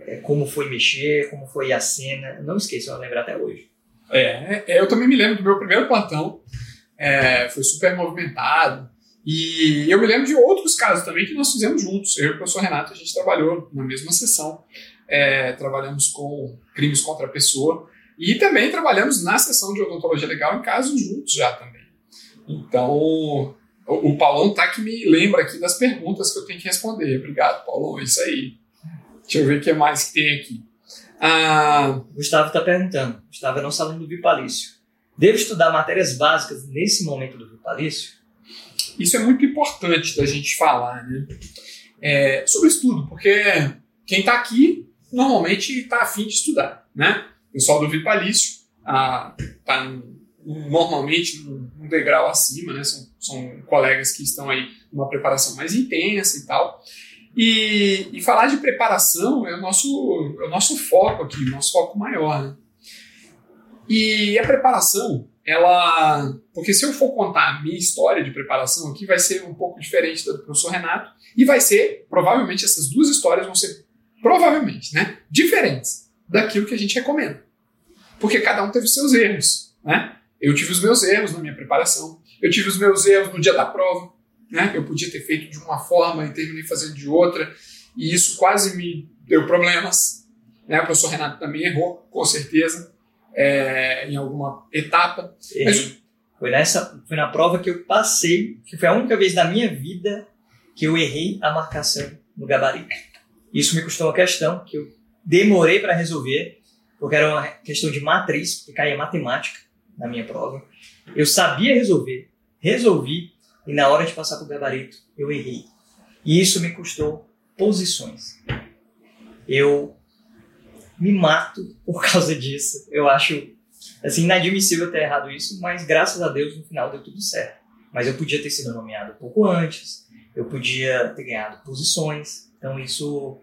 é, como foi mexer, como foi a cena. Não esqueço, eu lembro até hoje. É, é, eu também me lembro do meu primeiro plantão. É, foi super movimentado. E eu me lembro de outros casos também que nós fizemos juntos. Eu e o professor Renato, a gente trabalhou na mesma sessão. É, trabalhamos com crimes contra a pessoa. E também trabalhamos na sessão de odontologia legal em casos juntos já também. Então, o, Paulão tá que me lembra aqui das perguntas que eu tenho que responder. Obrigado, Paulão. É isso aí. Deixa eu ver o que mais que tem aqui. Ah, Gustavo está perguntando. Gustavo é nosso aluno do Vipalício. Devo estudar matérias básicas nesse momento do Vipalício? isso é muito importante da gente falar, né? É, sobre estudo, porque quem está aqui normalmente está afim de estudar, né? O pessoal do Vipalício está normalmente num degrau acima, né? São, são colegas que estão aí numa preparação mais intensa e tal. E, e, falar de preparação é o nosso, é o nosso foco aqui, o nosso foco maior. Né? E a preparação, ela. Porque se eu for contar a minha história de preparação aqui, vai ser um pouco diferente da do professor Renato, e vai ser, provavelmente, essas duas histórias vão ser, provavelmente, né, diferentes daquilo que a gente recomenda. Porque cada um teve seus erros. Né? Eu tive os meus erros na minha preparação, eu tive os meus erros no dia da prova, né? eu podia ter feito de uma forma e terminei fazendo de outra, e isso quase me deu problemas. Né? O professor Renato também errou, com certeza é, em alguma etapa. Mas... Foi, nessa, foi na prova que eu passei, que foi a única vez na minha vida que eu errei a marcação no gabarito. Isso me custou uma questão que eu demorei para resolver, porque era uma questão de matriz, que caía matemática na minha prova. Eu sabia resolver, resolvi, e na hora de passar para o gabarito, eu errei. E isso me custou posições. Eu me mato por causa disso. Eu acho assim inadmissível ter errado isso, mas graças a Deus no final deu tudo certo. Mas eu podia ter sido nomeado um pouco antes, eu podia ter ganhado posições. Então isso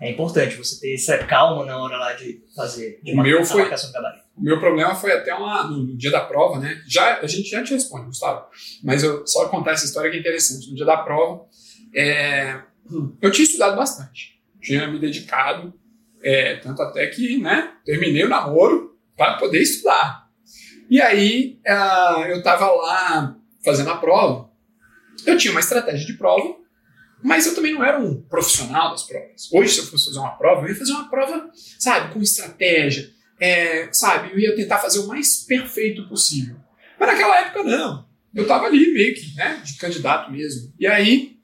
é importante você ter essa calma na hora lá de fazer de o meu foi o meu problema foi até uma, no dia da prova, né? Já a gente já te responde, Gustavo. Mas eu só contar essa história que é interessante. No dia da prova, é, eu tinha estudado bastante, tinha me dedicado é, tanto até que né, terminei o namoro para poder estudar. E aí uh, eu estava lá fazendo a prova. Eu tinha uma estratégia de prova Mas eu também não era um profissional das provas. Hoje, se eu fosse fazer uma prova, eu ia fazer uma prova, sabe, com estratégia, é, sabe, eu ia tentar fazer o mais perfeito possível. Mas naquela época, não. Eu estava ali meio que, né, de candidato mesmo. E aí,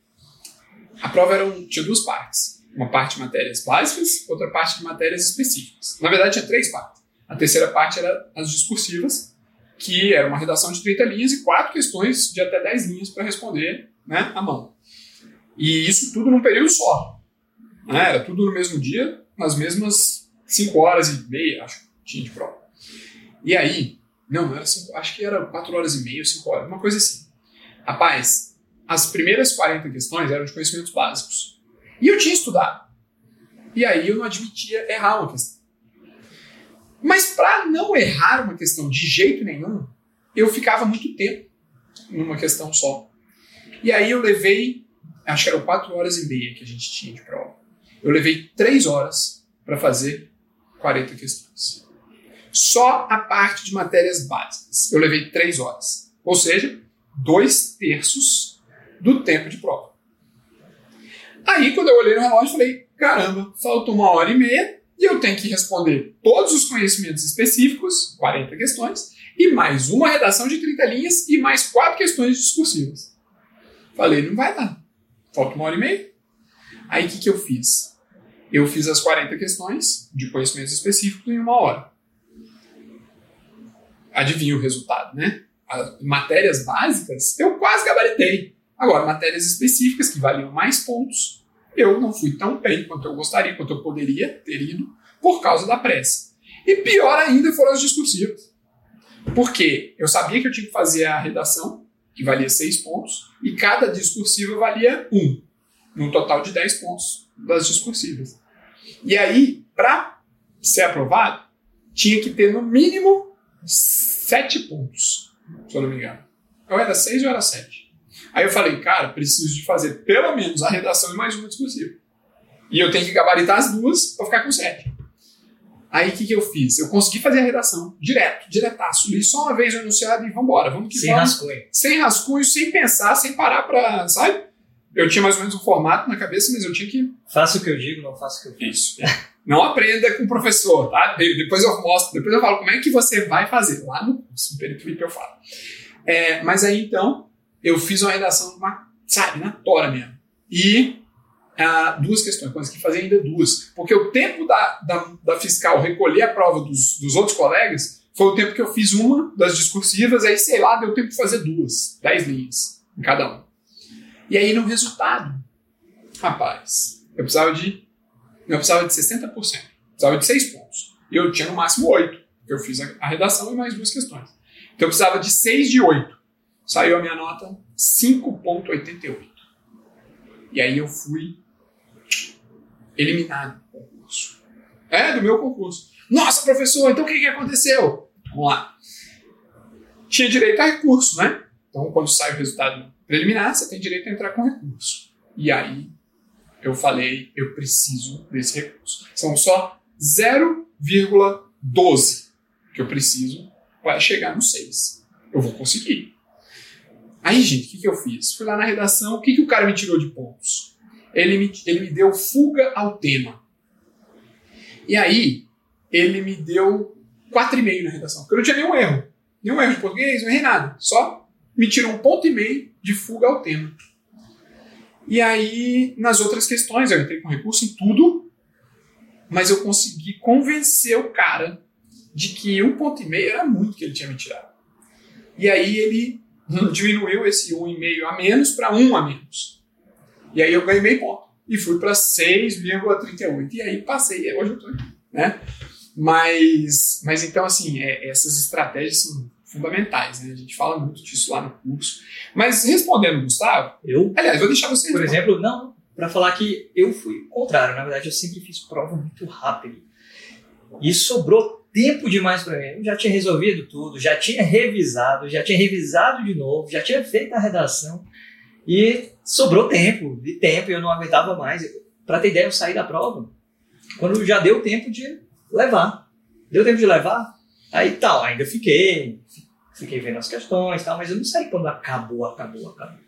a prova era um, tinha duas partes. Uma parte de matérias básicas, outra parte de matérias específicas. Na verdade, tinha três partes. A terceira parte era as discursivas, que era uma redação de 30 linhas e quatro questões de até 10 linhas para responder né, à mão. E isso tudo num período só. Né? Era tudo no mesmo dia, nas mesmas 5 horas e meia, acho tinha de prova. E aí, não, não era 5, acho que era 4 horas e meia, 5 horas, uma coisa assim. Rapaz, as primeiras 40 questões eram de conhecimentos básicos. E eu tinha estudado. E aí eu não admitia errar uma questão. Mas para não errar uma questão de jeito nenhum, eu ficava muito tempo numa questão só. E aí eu levei, acho que eram quatro horas e meia que a gente tinha de prova. Eu levei três horas para fazer 40 questões. Só a parte de matérias básicas. Eu levei três horas. Ou seja, dois terços do tempo de prova. Aí, quando eu olhei no relógio, falei: caramba, falta uma hora e meia e eu tenho que responder todos os conhecimentos específicos, 40 questões, e mais uma redação de 30 linhas e mais quatro questões discursivas. Falei, não vai dar. Falta uma hora e meia. Aí o que, que eu fiz? Eu fiz as 40 questões de conhecimentos específicos em uma hora. Adivinha o resultado, né? As matérias básicas eu quase gabaritei. Agora, matérias específicas que valiam mais pontos, eu não fui tão bem quanto eu gostaria, quanto eu poderia ter ido, por causa da pressa. E pior ainda foram as discursivas. Porque eu sabia que eu tinha que fazer a redação, que valia seis pontos, e cada discursiva valia um, num total de dez pontos das discursivas. E aí, para ser aprovado, tinha que ter no mínimo sete pontos, se eu não me engano. Ou era seis ou era sete. Aí eu falei, cara, preciso de fazer pelo menos a redação e mais uma discursiva. E eu tenho que gabaritar as duas para ficar com sete. Aí o que, que eu fiz? Eu consegui fazer a redação direto, diretaço. Li só uma vez o enunciado e vambora. Vamos que sem vamos. rascunho. Sem rascunho, sem pensar, sem parar pra. Sabe? Eu tinha mais ou menos um formato na cabeça, mas eu tinha que. Faça o que eu digo, não faça o que eu Isso. Não aprenda com o professor, tá? Depois eu mostro, depois eu falo como é que você vai fazer. Lá no curso, no Perito eu falo. É, mas aí então, eu fiz uma redação, uma, sabe, na tora mesmo. E ah, duas questões, consegui fazer ainda duas. Porque o tempo da, da, da, fiscal recolher a prova dos, dos outros colegas foi o tempo que eu fiz uma das discursivas, aí sei lá, deu tempo de fazer duas, dez linhas em cada um. E aí no resultado, rapaz, eu precisava de. Eu precisava de 60%, precisava de 6 pontos. E eu tinha no máximo 8, porque eu fiz a, a redação e mais duas questões. Então eu precisava de 6 de 8 saiu a minha nota 5,88. E aí eu fui eliminado do concurso. É, do meu concurso. Nossa, professor, então o que, que aconteceu? Vamos lá. Tinha direito a recurso, né? Então, quando sai o resultado preliminar, você tem direito a entrar com recurso. E aí eu falei, eu preciso desse recurso. São só 0,12 que eu preciso para chegar no 6. Eu vou conseguir. Aí, gente, o que, que eu fiz? Fui lá na redação, o que, que o cara me tirou de pontos? Ele me, ele me deu fuga ao tema. E aí, ele me deu 4,5 na redação, porque eu não tinha nenhum erro. Nenhum erro de português, não errei nada. Só me tirou um ponto e meio de fuga ao tema. E aí, nas outras questões, eu entrei com recurso em tudo, mas eu consegui convencer o cara de que um ponto e meio era muito que ele tinha me tirado. E aí ele diminuiu esse 1,5 a menos para 1 a menos. E aí eu ganhei meio ponto. E fui para 6,38. E aí passei, hoje eu estou aqui. Né? Mas, mas então, assim, é, essas estratégias são fundamentais, né? A gente fala muito disso lá no curso. Mas respondendo, Gustavo, eu? Aliás, vou deixar você. Por responder. exemplo, não, para falar que eu fui o contrário. Na verdade, eu sempre fiz prova muito rápido. E sobrou tempo demais para mim. Eu já tinha resolvido tudo, já tinha revisado, já tinha revisado de novo, já tinha feito a redação e sobrou tempo, de tempo, e eu não aguentava mais. Para ter ideia, eu saí da prova quando já deu tempo de levar. Deu tempo de levar? Aí tal, ainda fiquei, fiquei vendo as questões tal, mas eu não saí quando acabou, acabou, acabou.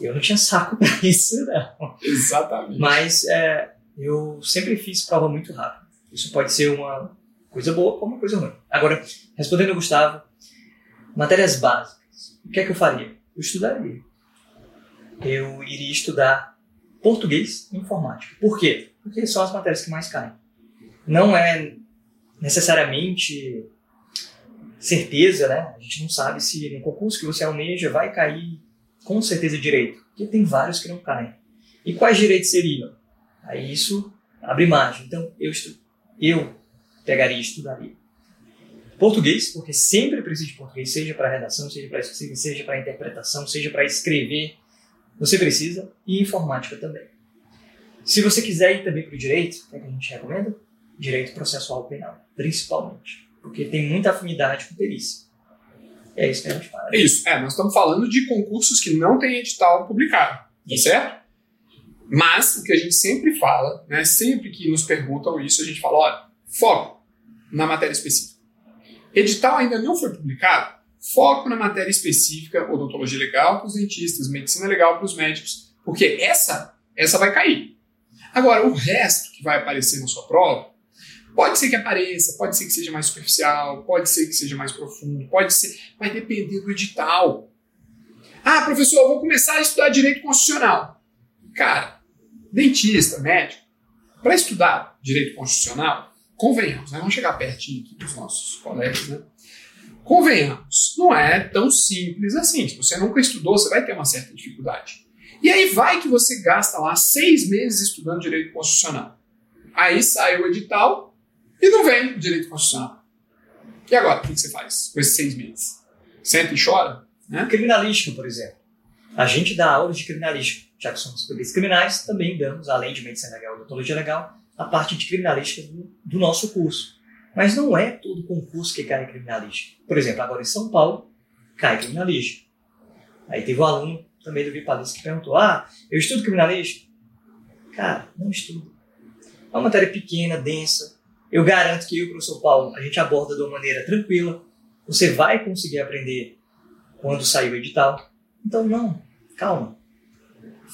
Eu não tinha saco para isso, não. Exatamente. Mas é, eu sempre fiz prova muito rápido. Isso pode ser uma coisa boa ou uma coisa ruim. Agora, respondendo ao Gustavo, matérias básicas. O que é que eu faria? Eu estudaria. Eu iria estudar português e informática. Por quê? Porque são as matérias que mais caem. Não é necessariamente certeza, né? A gente não sabe se no concurso que você almeja vai cair com certeza direito, porque tem vários que não caem. E quais direitos seriam? Aí isso abre margem. Então eu, estu eu pegaria e estudaria. Português, porque sempre preciso de português, seja para redação, seja para seja para interpretação, seja para escrever, você precisa, e informática também. Se você quiser ir também para o direito, o é que a gente recomenda? Direito processual penal, principalmente, porque tem muita afinidade com perícia. É isso que a gente fala. É isso, é, nós estamos falando de concursos que não têm edital publicado, tá certo? Mas o que a gente sempre fala, né, sempre que nos perguntam isso, a gente fala, olha, foco na matéria específica. Edital ainda não foi publicado, foco na matéria específica, odontologia legal para os dentistas, medicina legal para os médicos, porque essa, essa vai cair. Agora, o resto que vai aparecer na sua prova, pode ser que apareça, pode ser que seja mais superficial, pode ser que seja mais profundo, pode ser, vai depender do edital. Ah, professor, eu vou começar a estudar direito constitucional. Cara, dentista, médico, para estudar direito constitucional, convenhamos, né? vamos chegar pertinho aqui dos nossos colegas, né? Convenhamos, não é tão simples assim. Se você nunca estudou, você vai ter uma certa dificuldade. E aí vai que você gasta lá seis meses estudando direito constitucional. Aí sai o edital e não vem direito constitucional. E agora, o que você faz com esses seis meses? Senta e chora? Né? Criminalística, por exemplo. A gente dá aulas de criminalística. Já que somos polícias criminais, também damos, além de medicina legal e odontologia legal, a parte de criminalística do, do nosso curso. Mas não é todo concurso que cai em criminalística. Por exemplo, agora em São Paulo, cai criminalística. Aí teve um aluno também do Vipalis que perguntou: Ah, eu estudo criminalística? Cara, não estudo. É uma matéria pequena, densa. Eu garanto que eu e o professor Paulo, a gente aborda de uma maneira tranquila. Você vai conseguir aprender quando sair o edital. Então, não, calma.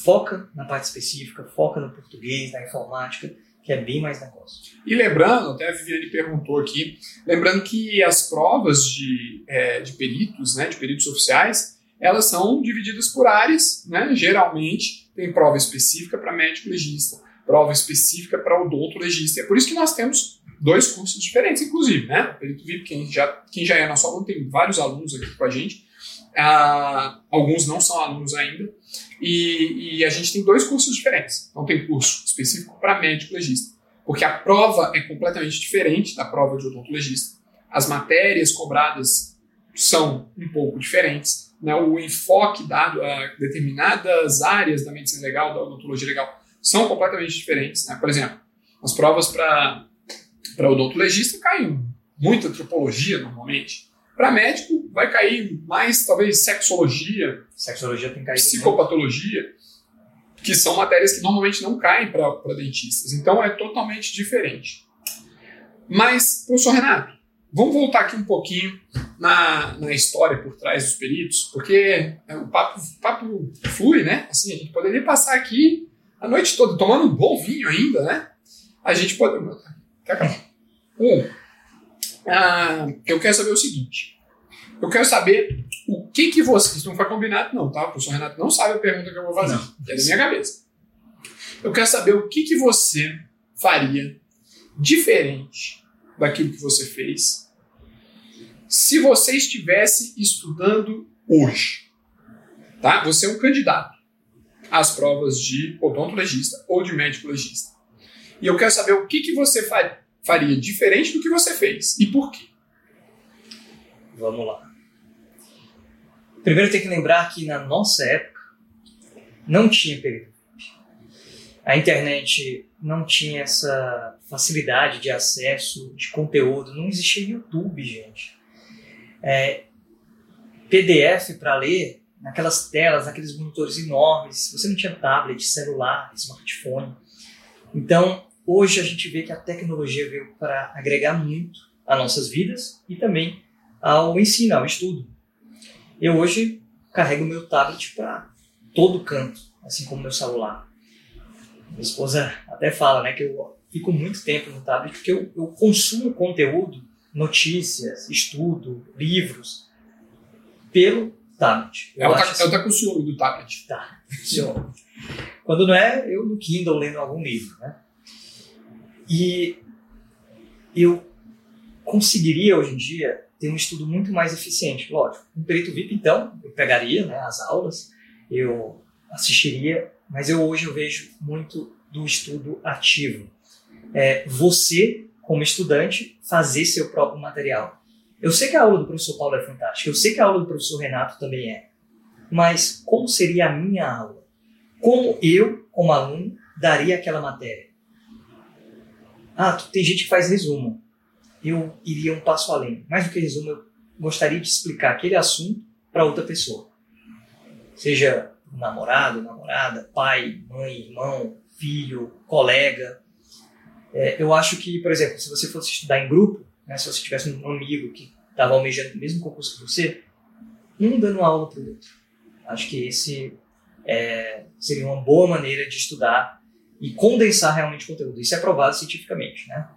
Foca na parte específica, foca no português, na informática que é bem mais negócio. E lembrando, até a Viviane perguntou aqui, lembrando que as provas de, é, de peritos, né, de peritos oficiais, elas são divididas por áreas, né? geralmente tem prova específica para médico legista, prova específica para odonto legista, é por isso que nós temos dois cursos diferentes, inclusive, né? O perito VIP, quem já, quem já é nosso aluno, tem vários alunos aqui com a gente, ah, alguns não são alunos ainda, e, e, a gente tem dois cursos diferentes. Então tem curso específico para médico legista, porque a prova é completamente diferente da prova de odontologista. As matérias cobradas são um pouco diferentes. Né? O enfoque dado a determinadas áreas da medicina legal, da odontologia legal, são completamente diferentes. Né? Por exemplo, as provas para odontologista caem muita antropologia normalmente. Para médico, vai cair mais, talvez, sexologia. Sexologia tem caído. Psicopatologia, muito. que são matérias que normalmente não caem para dentistas. Então é totalmente diferente. Mas, professor Renato, vamos voltar aqui um pouquinho na, na história por trás dos peritos, porque é, o papo, o papo flui, né? Assim, a gente poderia passar aqui a noite toda tomando um bom vinho ainda, né? A gente pode. Um, ah, eu quero saber o seguinte. Eu quero saber o que que você... Isso não foi combinado não, tá? O professor Renato não sabe a pergunta que eu vou fazer. É da minha cabeça. Eu quero saber o que que você faria diferente daquilo que você fez se você estivesse estudando hoje. Tá? Você é um candidato às provas de odontologista ou de médico legista. E eu quero saber o que, que você faria diferente do que você fez e por quê? Vamos lá. Primeiro tem que lembrar que na nossa época não tinha período. A internet não tinha essa facilidade de acesso de conteúdo, não existia YouTube, gente. É, PDF para ler naquelas telas, naqueles monitores enormes, você não tinha tablet, celular, smartphone. Então, hoje a gente vê que a tecnologia veio para agregar muito às nossas vidas e também ao ensino, ao estudo. Eu hoje carrego meu tablet para todo canto, assim como meu celular. Minha esposa até fala, né, que eu fico muito tempo no tablet porque eu, eu consumo conteúdo, notícias, estudo, livros, pelo tablet. Eu ela acho está tá com ciúme do tablet. Tá, ciúme. Quando não é, eu no Kindle lendo algum livro, né? E eu conseguiria hoje em dia ter um estudo muito mais eficiente. Lógico, um perito VIP, então, eu pegaria né, as aulas, eu assistiria, mas eu hoje eu vejo muito do estudo ativo. É, você, como estudante, fazer seu próprio material. Eu sei que a aula do professor Paulo é fantástica, eu sei que a aula do professor Renato também é, mas como seria a minha aula? Como eu, como aluno, daria aquela matéria? Ah, tem gente que faz resumo eu iria um passo além. Mais do que resumo, eu gostaria de explicar aquele assunto para outra pessoa. Seja namorado, namorada, pai, mãe, irmão, filho, colega. É, eu acho que, por exemplo, se você fosse estudar em grupo, né, se você tivesse um amigo que estava almejando o mesmo concurso que você, um dando aula para o outro. Acho que esse é, seria uma boa maneira de estudar e condensar realmente o conteúdo. Isso é provado cientificamente, né?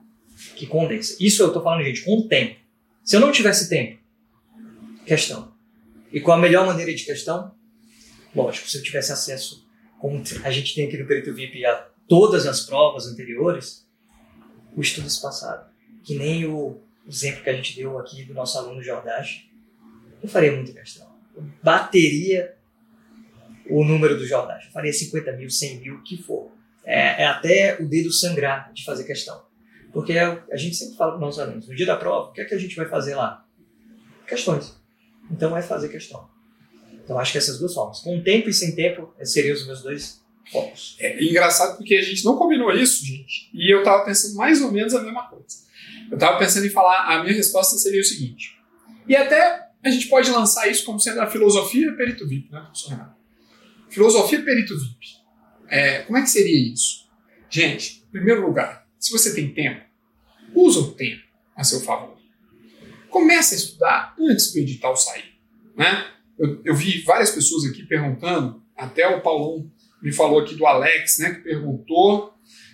que condensa. Isso eu estou falando, gente, com o tempo. Se eu não tivesse tempo, questão. E qual a melhor maneira de questão? Lógico, se eu tivesse acesso, como a gente tem aqui no Perito VIP, a todas as provas anteriores, o estudo espaçado. Que nem o exemplo que a gente deu aqui do nosso aluno Jordache, eu faria muita questão. Eu bateria o número do Jordache. Eu faria 50 mil, 100 mil, o que for. É, é até o dedo sangrar de fazer questão. Porque é a gente sempre fala para os nossos alunos, no dia da prova, o que é que a gente vai fazer lá? Questões. Então é fazer questão. Então acho que essas duas formas. Com tempo e sem tempo seriam os meus dois focos. É engraçado porque a gente não combinou isso, gente. E eu estava pensando mais ou menos a mesma coisa. Eu estava pensando em falar, a minha resposta seria o seguinte. E até a gente pode lançar isso como sendo a filosofia perito VIP, né, professor Renato? Filosofia perito VIP. É, como é que seria isso? Gente, em primeiro lugar, se você tem tempo, usa o tempo a seu favor. Comece a estudar antes do edital sair. Né? Eu, eu vi várias pessoas aqui perguntando, até o Paulão me falou aqui do Alex, né, que perguntou.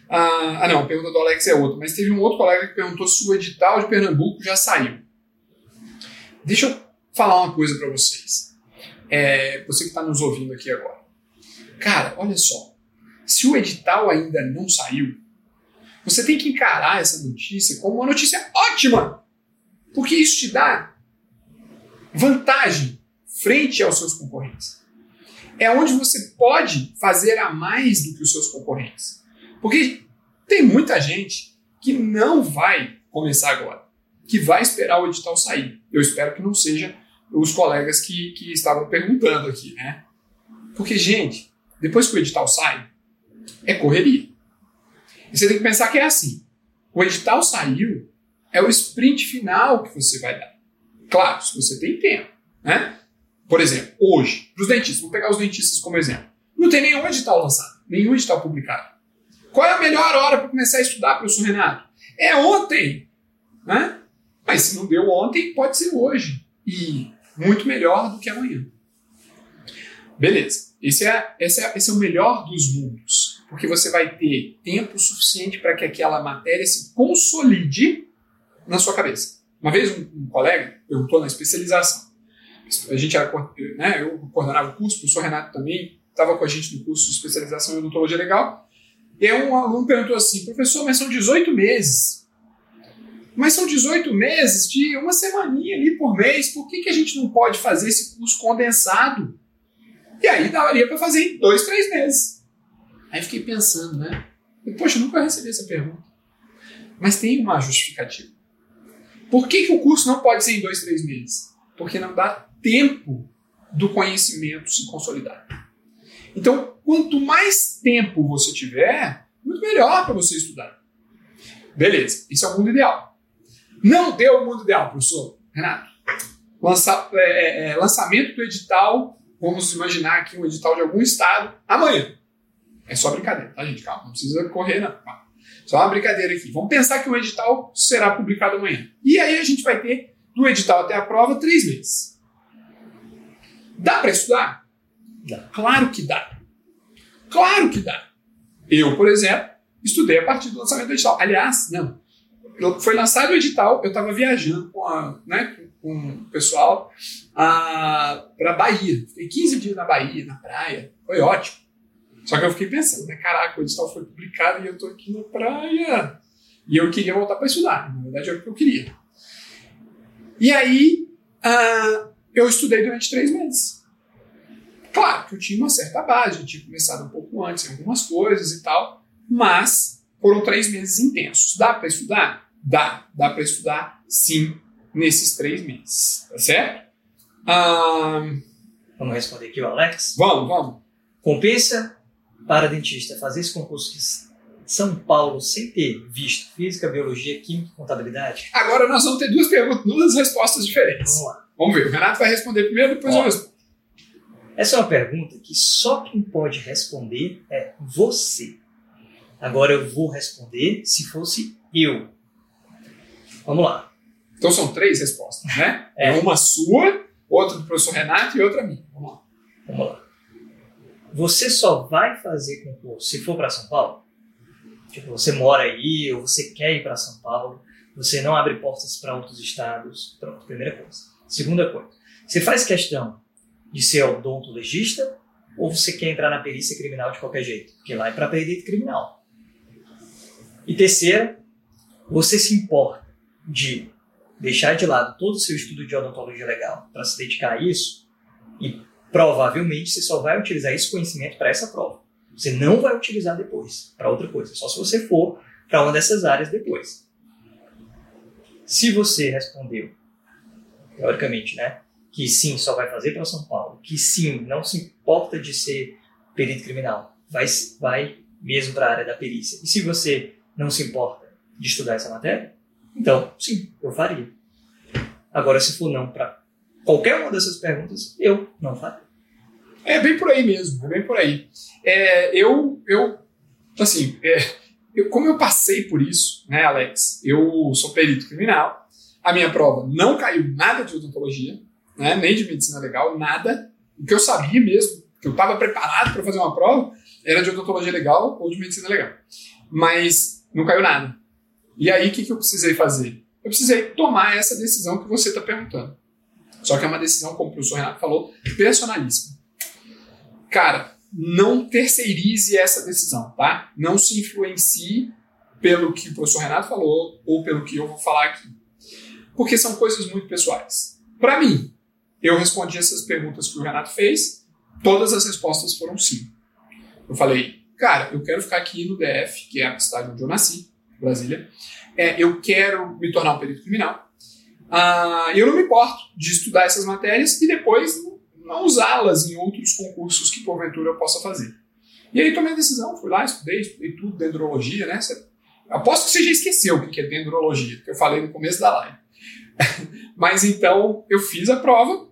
Ah, ah, não, a pergunta do Alex é outra, mas teve um outro colega que perguntou se o edital de Pernambuco já saiu. Deixa eu falar uma coisa para vocês. É, você que está nos ouvindo aqui agora. Cara, olha só. Se o edital ainda não saiu, você tem que encarar essa notícia como uma notícia ótima, porque isso te dá vantagem frente aos seus concorrentes. É onde você pode fazer a mais do que os seus concorrentes. Porque tem muita gente que não vai começar agora, que vai esperar o edital sair. Eu espero que não seja os colegas que, que estavam perguntando aqui, né? Porque, gente, depois que o edital sai, é correria. E você tem que pensar que é assim. O edital saiu, é o sprint final que você vai dar. Claro, se você tem tempo. Né? Por exemplo, hoje, para os dentistas, vou pegar os dentistas como exemplo. Não tem nenhum edital lançado, nenhum edital publicado. Qual é a melhor hora para começar a estudar, professor Renato? É ontem. Né? Mas se não deu ontem, pode ser hoje. E muito melhor do que amanhã. Beleza. Esse é, esse é, esse é o melhor dos mundos porque você vai ter tempo suficiente para que aquela matéria se consolide na sua cabeça. Uma vez um, um colega perguntou na especialização. A gente era, né, eu coordenava o curso, o professor Renato também estava com a gente no curso de especialização em odontologia legal. E aí um aluno perguntou assim, professor, mas são 18 meses. Mas são 18 meses de uma semaninha ali por mês, por que, que a gente não pode fazer esse curso condensado? E aí daria para fazer em dois, três meses. Aí fiquei pensando, né? E, Poxa, eu nunca recebi essa pergunta. Mas tem uma justificativa. Por que, que o curso não pode ser em dois, três meses? Porque não dá tempo do conhecimento se consolidar. Então, quanto mais tempo você tiver, muito melhor para você estudar. Beleza, esse é o mundo ideal. Não deu o mundo ideal, professor Renato. Lança, é, é, é lançamento do edital, vamos imaginar aqui um edital de algum estado, amanhã. É só brincadeira, tá, gente? Calma, não precisa correr, não. Só uma brincadeira aqui. Vamos pensar que o edital será publicado amanhã. E aí a gente vai ter, do edital até a prova, três meses. Dá para estudar? Dá. Claro que dá. Claro que dá. Eu, por exemplo, estudei a partir do lançamento do edital. Aliás, não. Foi lançado o edital, eu estava viajando com, a, né, com o pessoal para Bahia. Fiquei 15 dias na Bahia, na praia. Foi ótimo. Só que eu fiquei pensando, né? Caraca, o edital foi publicado e eu tô aqui na praia. E eu queria voltar para estudar. Na verdade, era o que eu queria. E aí, uh, eu estudei durante três meses. Claro que eu tinha uma certa base, eu tinha começado um pouco antes em algumas coisas e tal, mas foram três meses intensos. Dá para estudar? Dá. Dá para estudar, sim, nesses três meses. Tá certo? Uh, vamos responder aqui o Alex? Vamos, vamos. Compensa para dentista fazer esse concurso de São Paulo sem ter visto física, biologia, química e contabilidade? Agora nós vamos ter duas perguntas, duas respostas diferentes. Vamos lá. Vamos ver. O Renato vai responder primeiro, depois Ó, eu respondo. Essa é uma pergunta que só quem pode responder é você. Agora eu vou responder se fosse eu. Vamos lá. Então são três respostas, né? É. Uma sua, outra do professor Renato e outra minha. Vamos lá. Vamos lá. Você só vai fazer concurso se for para São Paulo? Tipo, você mora aí ou você quer ir para São Paulo, você não abre portas para outros estados. Pronto, primeira coisa. Segunda coisa, você faz questão de ser odontologista ou você quer entrar na perícia criminal de qualquer jeito? Porque lá é para perito criminal. E terceira, você se importa de deixar de lado todo o seu estudo de odontologia legal para se dedicar a isso e provavelmente você só vai utilizar esse conhecimento para essa prova. Você não vai utilizar depois para outra coisa, só se você for para uma dessas áreas depois. Se você respondeu, teoricamente, né, que sim, só vai fazer para São Paulo, que sim, não se importa de ser perito criminal, vai, vai mesmo para a área da perícia. E se você não se importa de estudar essa matéria, então, sim, eu faria. Agora, se for não para qualquer uma dessas perguntas, eu não faria. É bem por aí mesmo, é bem por aí. É, eu, eu, assim, é, eu, como eu passei por isso, né, Alex? Eu sou perito criminal. A minha prova não caiu nada de odontologia, né, nem de medicina legal, nada. O que eu sabia mesmo, que eu estava preparado para fazer uma prova, era de odontologia legal ou de medicina legal. Mas não caiu nada. E aí, o que, que eu precisei fazer? Eu precisei tomar essa decisão que você está perguntando. Só que é uma decisão, como o professor Renato falou, personalíssima. Cara, não terceirize essa decisão, tá? Não se influencie pelo que o professor Renato falou ou pelo que eu vou falar aqui. Porque são coisas muito pessoais. Para mim, eu respondi essas perguntas que o Renato fez, todas as respostas foram sim. Eu falei, cara, eu quero ficar aqui no DF, que é a cidade onde eu nasci, Brasília. É, eu quero me tornar um perito criminal. Ah, eu não me importo de estudar essas matérias e depois não usá-las em outros concursos que porventura eu possa fazer. E aí tomei a decisão, fui lá, estudei, estudei tudo, dendrologia, né? Aposto que você já esqueceu o que é dendrologia, que eu falei no começo da live. Mas então eu fiz a prova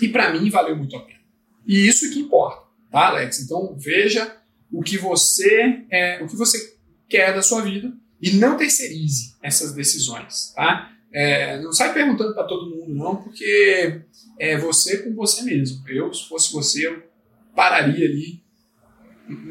e para mim valeu muito a pena. E isso que importa, tá, Alex? Então veja o que você é, o que você quer da sua vida e não terceirize essas decisões, tá? É, não sai perguntando para todo mundo, não, porque é você com você mesmo. Eu, se fosse você, eu pararia ali,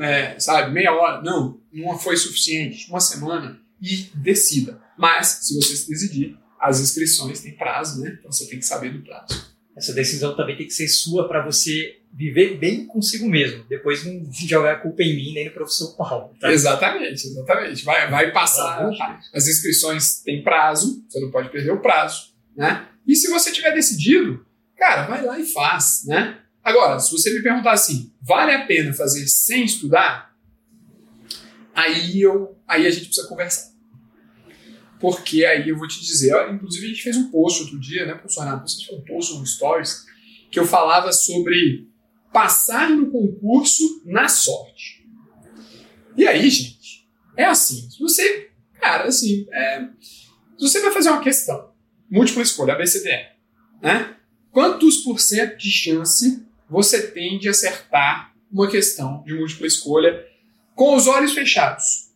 é, sabe, meia hora. Não, não foi suficiente, uma semana e decida. Mas, se você se decidir, as inscrições têm prazo, né? Então você tem que saber do prazo. Essa decisão também tem que ser sua para você viver bem consigo mesmo. Depois não jogar a culpa em mim nem no professor Paulo. Tá? Exatamente, exatamente. Vai, vai passar. Tá? As inscrições têm prazo, você não pode perder o prazo. Né? E se você tiver decidido, cara, vai lá e faz. Né? Agora, se você me perguntar assim, vale a pena fazer sem estudar? Aí, eu, aí a gente precisa conversar. Porque aí eu vou te dizer, inclusive a gente fez um post outro dia, né, professor Renato? Você fez um post no Stories que eu falava sobre passar no concurso na sorte. E aí, gente, é assim. Se você, cara, assim, é, se você vai fazer uma questão, múltipla escolha, ABCDE, né? Quantos por cento de chance você tem de acertar uma questão de múltipla escolha com os olhos fechados?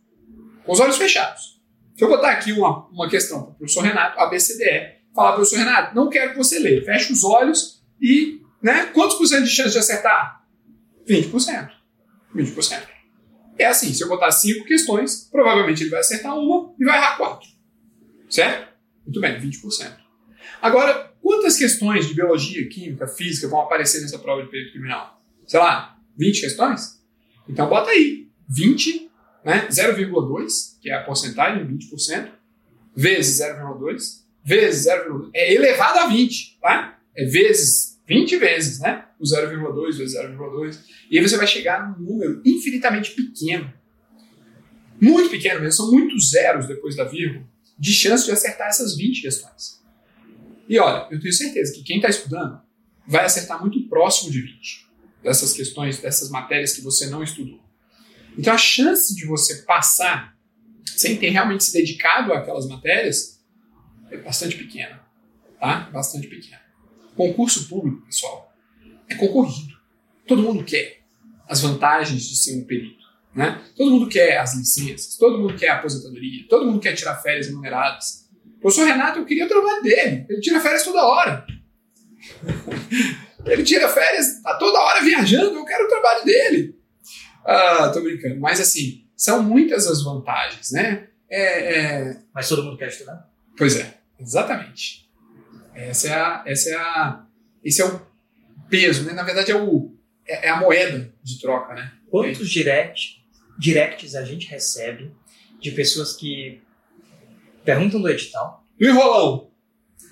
Com os olhos fechados. Se eu botar aqui uma, uma questão para o professor Renato, ABCDE, falar para o professor Renato, não quero que você leia, feche os olhos e né? Quantos por cento de chance de acertar? 20%. 20%. É assim, se eu botar cinco questões, provavelmente ele vai acertar uma e vai errar quatro. Certo? Muito bem, 20%. Agora, quantas questões de biologia, química, física vão aparecer nessa prova de perito criminal? Sei lá, 20 questões? Então bota aí, 20, né, 0,2, que é a porcentagem, 20%, vezes 0,2, vezes 0,2, é elevado a 20, tá? É vezes, 20 vezes, né? O 0,2 vezes 0,2. E aí você vai chegar num número infinitamente pequeno. Muito pequeno mesmo, são muitos zeros depois da vírgula, de chance de acertar essas 20 questões. E olha, eu tenho certeza que quem está estudando vai acertar muito próximo de 20 dessas questões, dessas matérias que você não estudou. Então a chance de você passar sem ter realmente se dedicado àquelas matérias é bastante pequena. Tá? Bastante pequena. Concurso público, pessoal, é concorrido. Todo mundo quer as vantagens de ser um perito. Né? Todo mundo quer as licenças, todo mundo quer a aposentadoria, todo mundo quer tirar férias remuneradas. O professor Renato, eu queria o trabalho dele. Ele tira férias toda hora. Ele tira férias, tá toda hora viajando, eu quero o trabalho dele. Ah, tô brincando. Mas assim, são muitas as vantagens, né? É, é... Mas todo mundo quer estudar? Pois é, exatamente. Essa é a, essa é a, esse é o peso, né? Na verdade é, o, é, é a moeda de troca, né? Quantos direct, directs a gente recebe de pessoas que perguntam do edital? No enrolão.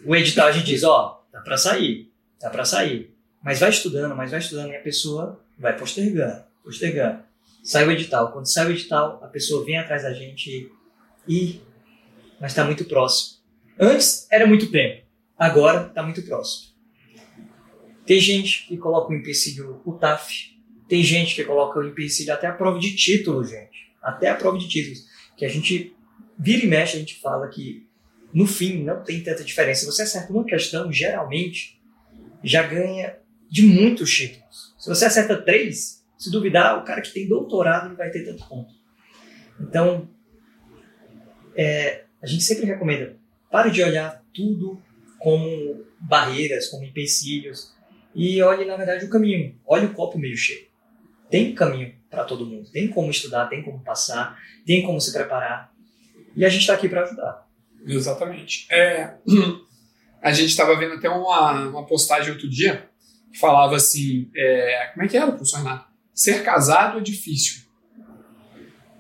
O edital a gente diz, ó, oh, tá para sair, tá para sair. Mas vai estudando, mas vai estudando e a pessoa vai postergando, postergando. Sai o edital. Quando sai o edital, a pessoa vem atrás da gente e mas está muito próximo. Antes era muito tempo, agora está muito próximo. Tem gente que coloca o empecilho o TAF, tem gente que coloca o empecilho até a prova de título, gente. Até a prova de títulos. Que a gente vira e mexe, a gente fala que no fim não tem tanta diferença. Você acerta uma questão, geralmente já ganha de muitos títulos. Se você acerta três, se duvidar, o cara que tem doutorado não vai ter tanto ponto. Então, é, a gente sempre recomenda, pare de olhar tudo como barreiras, como empecilhos, e olhe, na verdade, o caminho. Olhe o copo meio cheio. Tem caminho para todo mundo. Tem como estudar, tem como passar, tem como se preparar. E a gente está aqui para ajudar. Exatamente. É, a gente estava vendo até uma, uma postagem outro dia que falava assim: é, como é que era, professor Renato? Ser casado é difícil,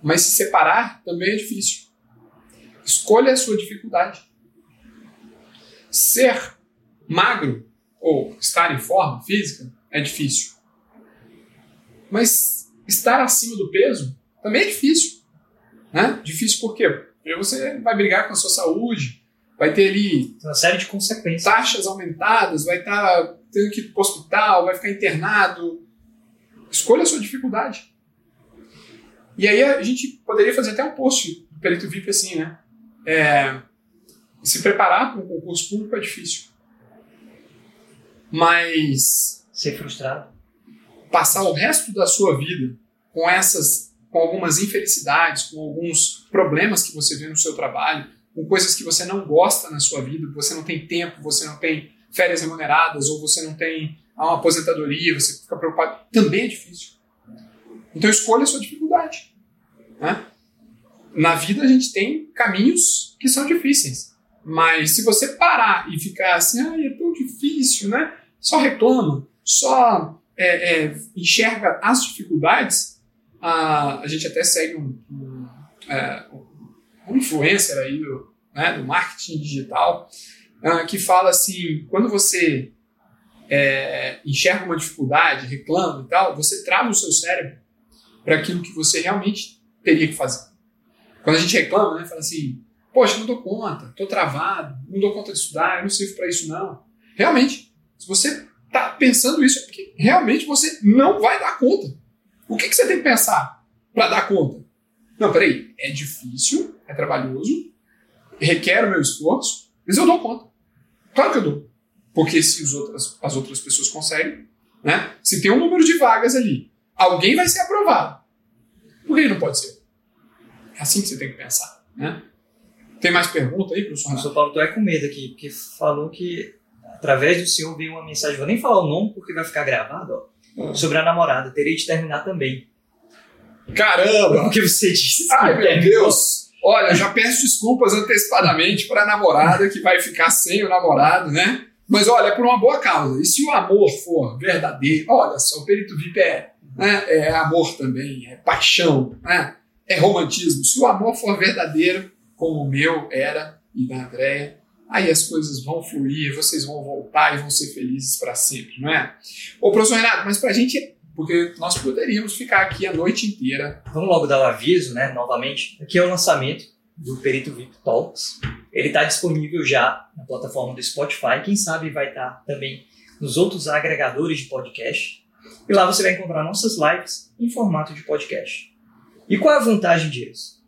mas se separar também é difícil. Escolha a sua dificuldade. Ser magro ou estar em forma física é difícil. Mas estar acima do peso também é difícil. Né? Difícil por quê? Porque você vai brigar com a sua saúde, vai ter ali uma série de consequências. taxas aumentadas, vai estar tá tendo que ir para o hospital, vai ficar internado. Escolha a sua dificuldade. E aí a gente poderia fazer até um post do Perito VIP assim, né? É, se preparar para um concurso público é difícil. Mas. Ser frustrado. Passar o resto da sua vida com essas. com algumas infelicidades, com alguns problemas que você vê no seu trabalho, com coisas que você não gosta na sua vida, você não tem tempo, você não tem férias remuneradas, ou você não tem uma aposentadoria, você fica preocupado, também é difícil. Então escolha a sua dificuldade. Né? Na vida a gente tem caminhos que são difíceis. Mas se você parar e ficar assim, ah, é tão difícil, né? Só reclama, só é, é, enxerga as dificuldades, a, a gente até segue um, um, é, um influencer aí do, né, do marketing digital uh, que fala assim, quando você é, enxerga uma dificuldade, reclama e tal, você trava o seu cérebro para aquilo que você realmente teria que fazer. Quando a gente reclama, né, fala assim, poxa, não dou conta, estou travado, não dou conta de estudar, eu não sirvo para isso não. Realmente, se você está pensando isso, é porque realmente você não vai dar conta. O que, que você tem que pensar para dar conta? Não, peraí, é difícil, é trabalhoso, requer o meu esforço, mas eu dou conta. Claro que eu dou. Porque se as outras, as outras pessoas conseguem, né? se tem um número de vagas ali, alguém vai ser aprovado. Por que não pode ser? É assim que você tem que pensar. Né? Tem mais pergunta aí, professor? O Paulo, tô é com medo aqui, porque falou que através do senhor veio uma mensagem, vou nem falar o nome porque vai ficar gravado, ó. sobre a namorada. Terei de terminar também. Caramba! O que você disse? Ai, meu Deus! Olha, já peço desculpas antecipadamente para a namorada que vai ficar sem o namorado, né? Mas olha, é por uma boa causa. E se o amor for verdadeiro, olha só, o perito VIP é, né, é amor também, é paixão, né? é romantismo. Se o amor for verdadeiro, como o meu era e da Andréia, aí as coisas vão fluir, vocês vão voltar e vão ser felizes para sempre, não é? Ô, professor Renato, mas para a gente, porque nós poderíamos ficar aqui a noite inteira. Vamos logo dar o aviso, né, novamente. Aqui é o lançamento do Perito VIP Talks. Ele está disponível já na plataforma do Spotify. Quem sabe vai estar tá também nos outros agregadores de podcast. E lá você vai encontrar nossas lives em formato de podcast. E qual é a vantagem disso?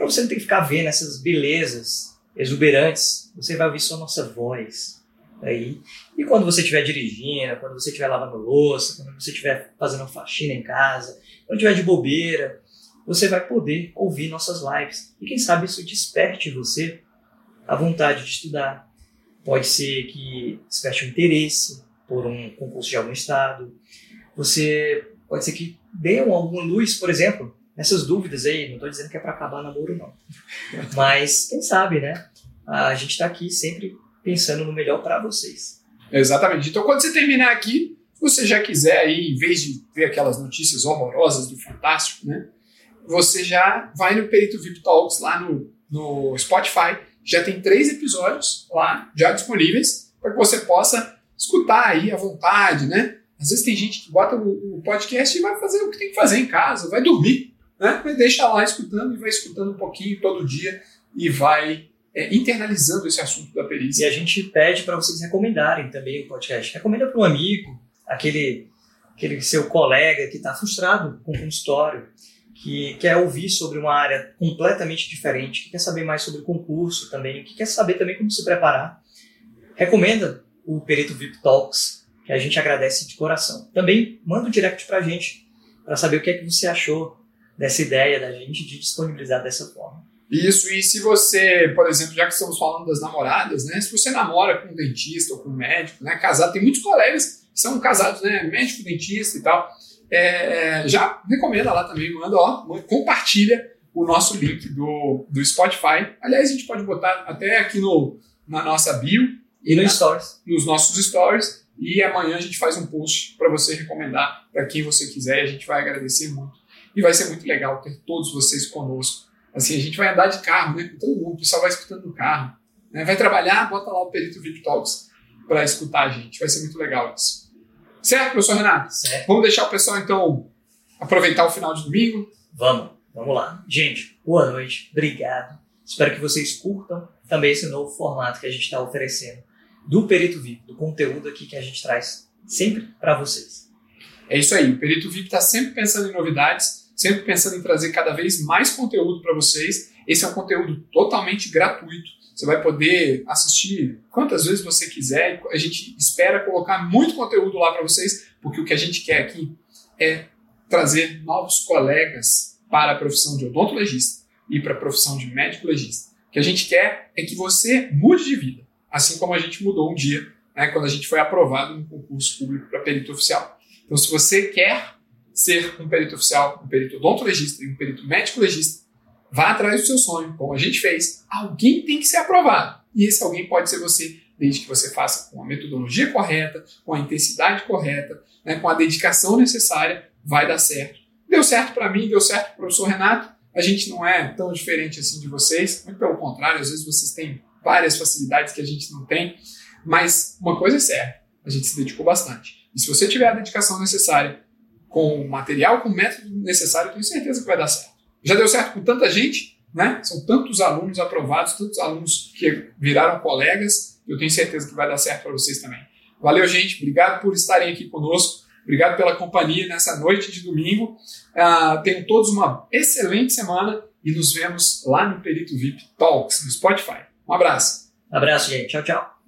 Para você não ter que ficar vendo essas belezas exuberantes, você vai ouvir só nossa voz aí. E quando você estiver dirigindo, quando você estiver lavando louça, quando você estiver fazendo faxina em casa, quando estiver de bobeira, você vai poder ouvir nossas lives. E quem sabe isso desperte você a vontade de estudar. Pode ser que desperte um interesse por um concurso de algum estado. Você pode ser que dê alguma luz, por exemplo, nessas dúvidas aí. Não estou dizendo que é para acabar namoro, não. Mas quem sabe, né? A gente está aqui sempre pensando no melhor para vocês. Exatamente. Então, quando você terminar aqui, você já quiser aí, em vez de ver aquelas notícias horrorosas do Fantástico, né? Você já vai no Perito VIP Talks lá no, no Spotify. Já tem três episódios lá, já disponíveis, para que você possa escutar aí à vontade, né? Às vezes tem gente que bota o podcast e vai fazer o que tem que fazer em casa, vai dormir, né? Mas deixa lá escutando e vai escutando um pouquinho todo dia e vai é, internalizando esse assunto da perícia. E a gente pede para vocês recomendarem também o podcast. Recomenda para um amigo, aquele, aquele seu colega que está frustrado com o consultório, que quer ouvir sobre uma área completamente diferente, que quer saber mais sobre o concurso também, que quer saber também como se preparar. Recomenda o Perito VIP Talks, que a gente agradece de coração. Também manda um direct para a gente, para saber o que é que você achou dessa ideia da gente de disponibilizar dessa forma. Isso, e se você, por exemplo, já que estamos falando das namoradas, né? Se você namora com um dentista ou com um médico, né? Casado, tem muitos colegas que são casados, né? Médico, dentista e tal. É, já recomenda lá também, manda, ó, compartilha o nosso link do, do Spotify. Aliás, a gente pode botar até aqui no, na nossa bio. E no stories. Nos nossos stories. E amanhã a gente faz um post para você recomendar para quem você quiser. A gente vai agradecer muito. E vai ser muito legal ter todos vocês conosco Assim, a gente vai andar de carro, né? Com todo mundo, o pessoal vai escutando no carro. Né? Vai trabalhar, bota lá o Perito VIP Talks para escutar a gente. Vai ser muito legal isso. Certo, professor Renato? Certo. Vamos deixar o pessoal, então, aproveitar o final de domingo? Vamos, vamos lá. Gente, boa noite, obrigado. Espero que vocês curtam também esse novo formato que a gente está oferecendo do Perito VIP, do conteúdo aqui que a gente traz sempre para vocês. É isso aí, o Perito VIP está sempre pensando em novidades sempre pensando em trazer cada vez mais conteúdo para vocês. Esse é um conteúdo totalmente gratuito. Você vai poder assistir quantas vezes você quiser. A gente espera colocar muito conteúdo lá para vocês, porque o que a gente quer aqui é trazer novos colegas para a profissão de odontologista e para a profissão de médico legista. O que a gente quer é que você mude de vida, assim como a gente mudou um dia, né, quando a gente foi aprovado no concurso público para perito oficial. Então, se você quer ser um perito oficial, um perito odontologista e um perito médico legista, vá atrás do seu sonho, como a gente fez. Alguém tem que ser aprovado. E esse alguém pode ser você, desde que você faça com a metodologia correta, com a intensidade correta, né, com a dedicação necessária, vai dar certo. Deu certo para mim, deu certo para o professor Renato. A gente não é tão diferente assim de vocês, muito pelo contrário, às vezes vocês têm várias facilidades que a gente não tem, mas uma coisa é certa, a gente se dedicou bastante. E se você tiver a dedicação necessária, com o material, com o método necessário, tenho certeza que vai dar certo. Já deu certo com tanta gente, né? São tantos alunos aprovados, tantos alunos que viraram colegas, eu tenho certeza que vai dar certo para vocês também. Valeu, gente. Obrigado por estarem aqui conosco. Obrigado pela companhia nessa noite de domingo. Uh, tenham todos uma excelente semana e nos vemos lá no Perito VIP Talks, no Spotify. Um abraço. Um abraço, gente. Tchau, tchau.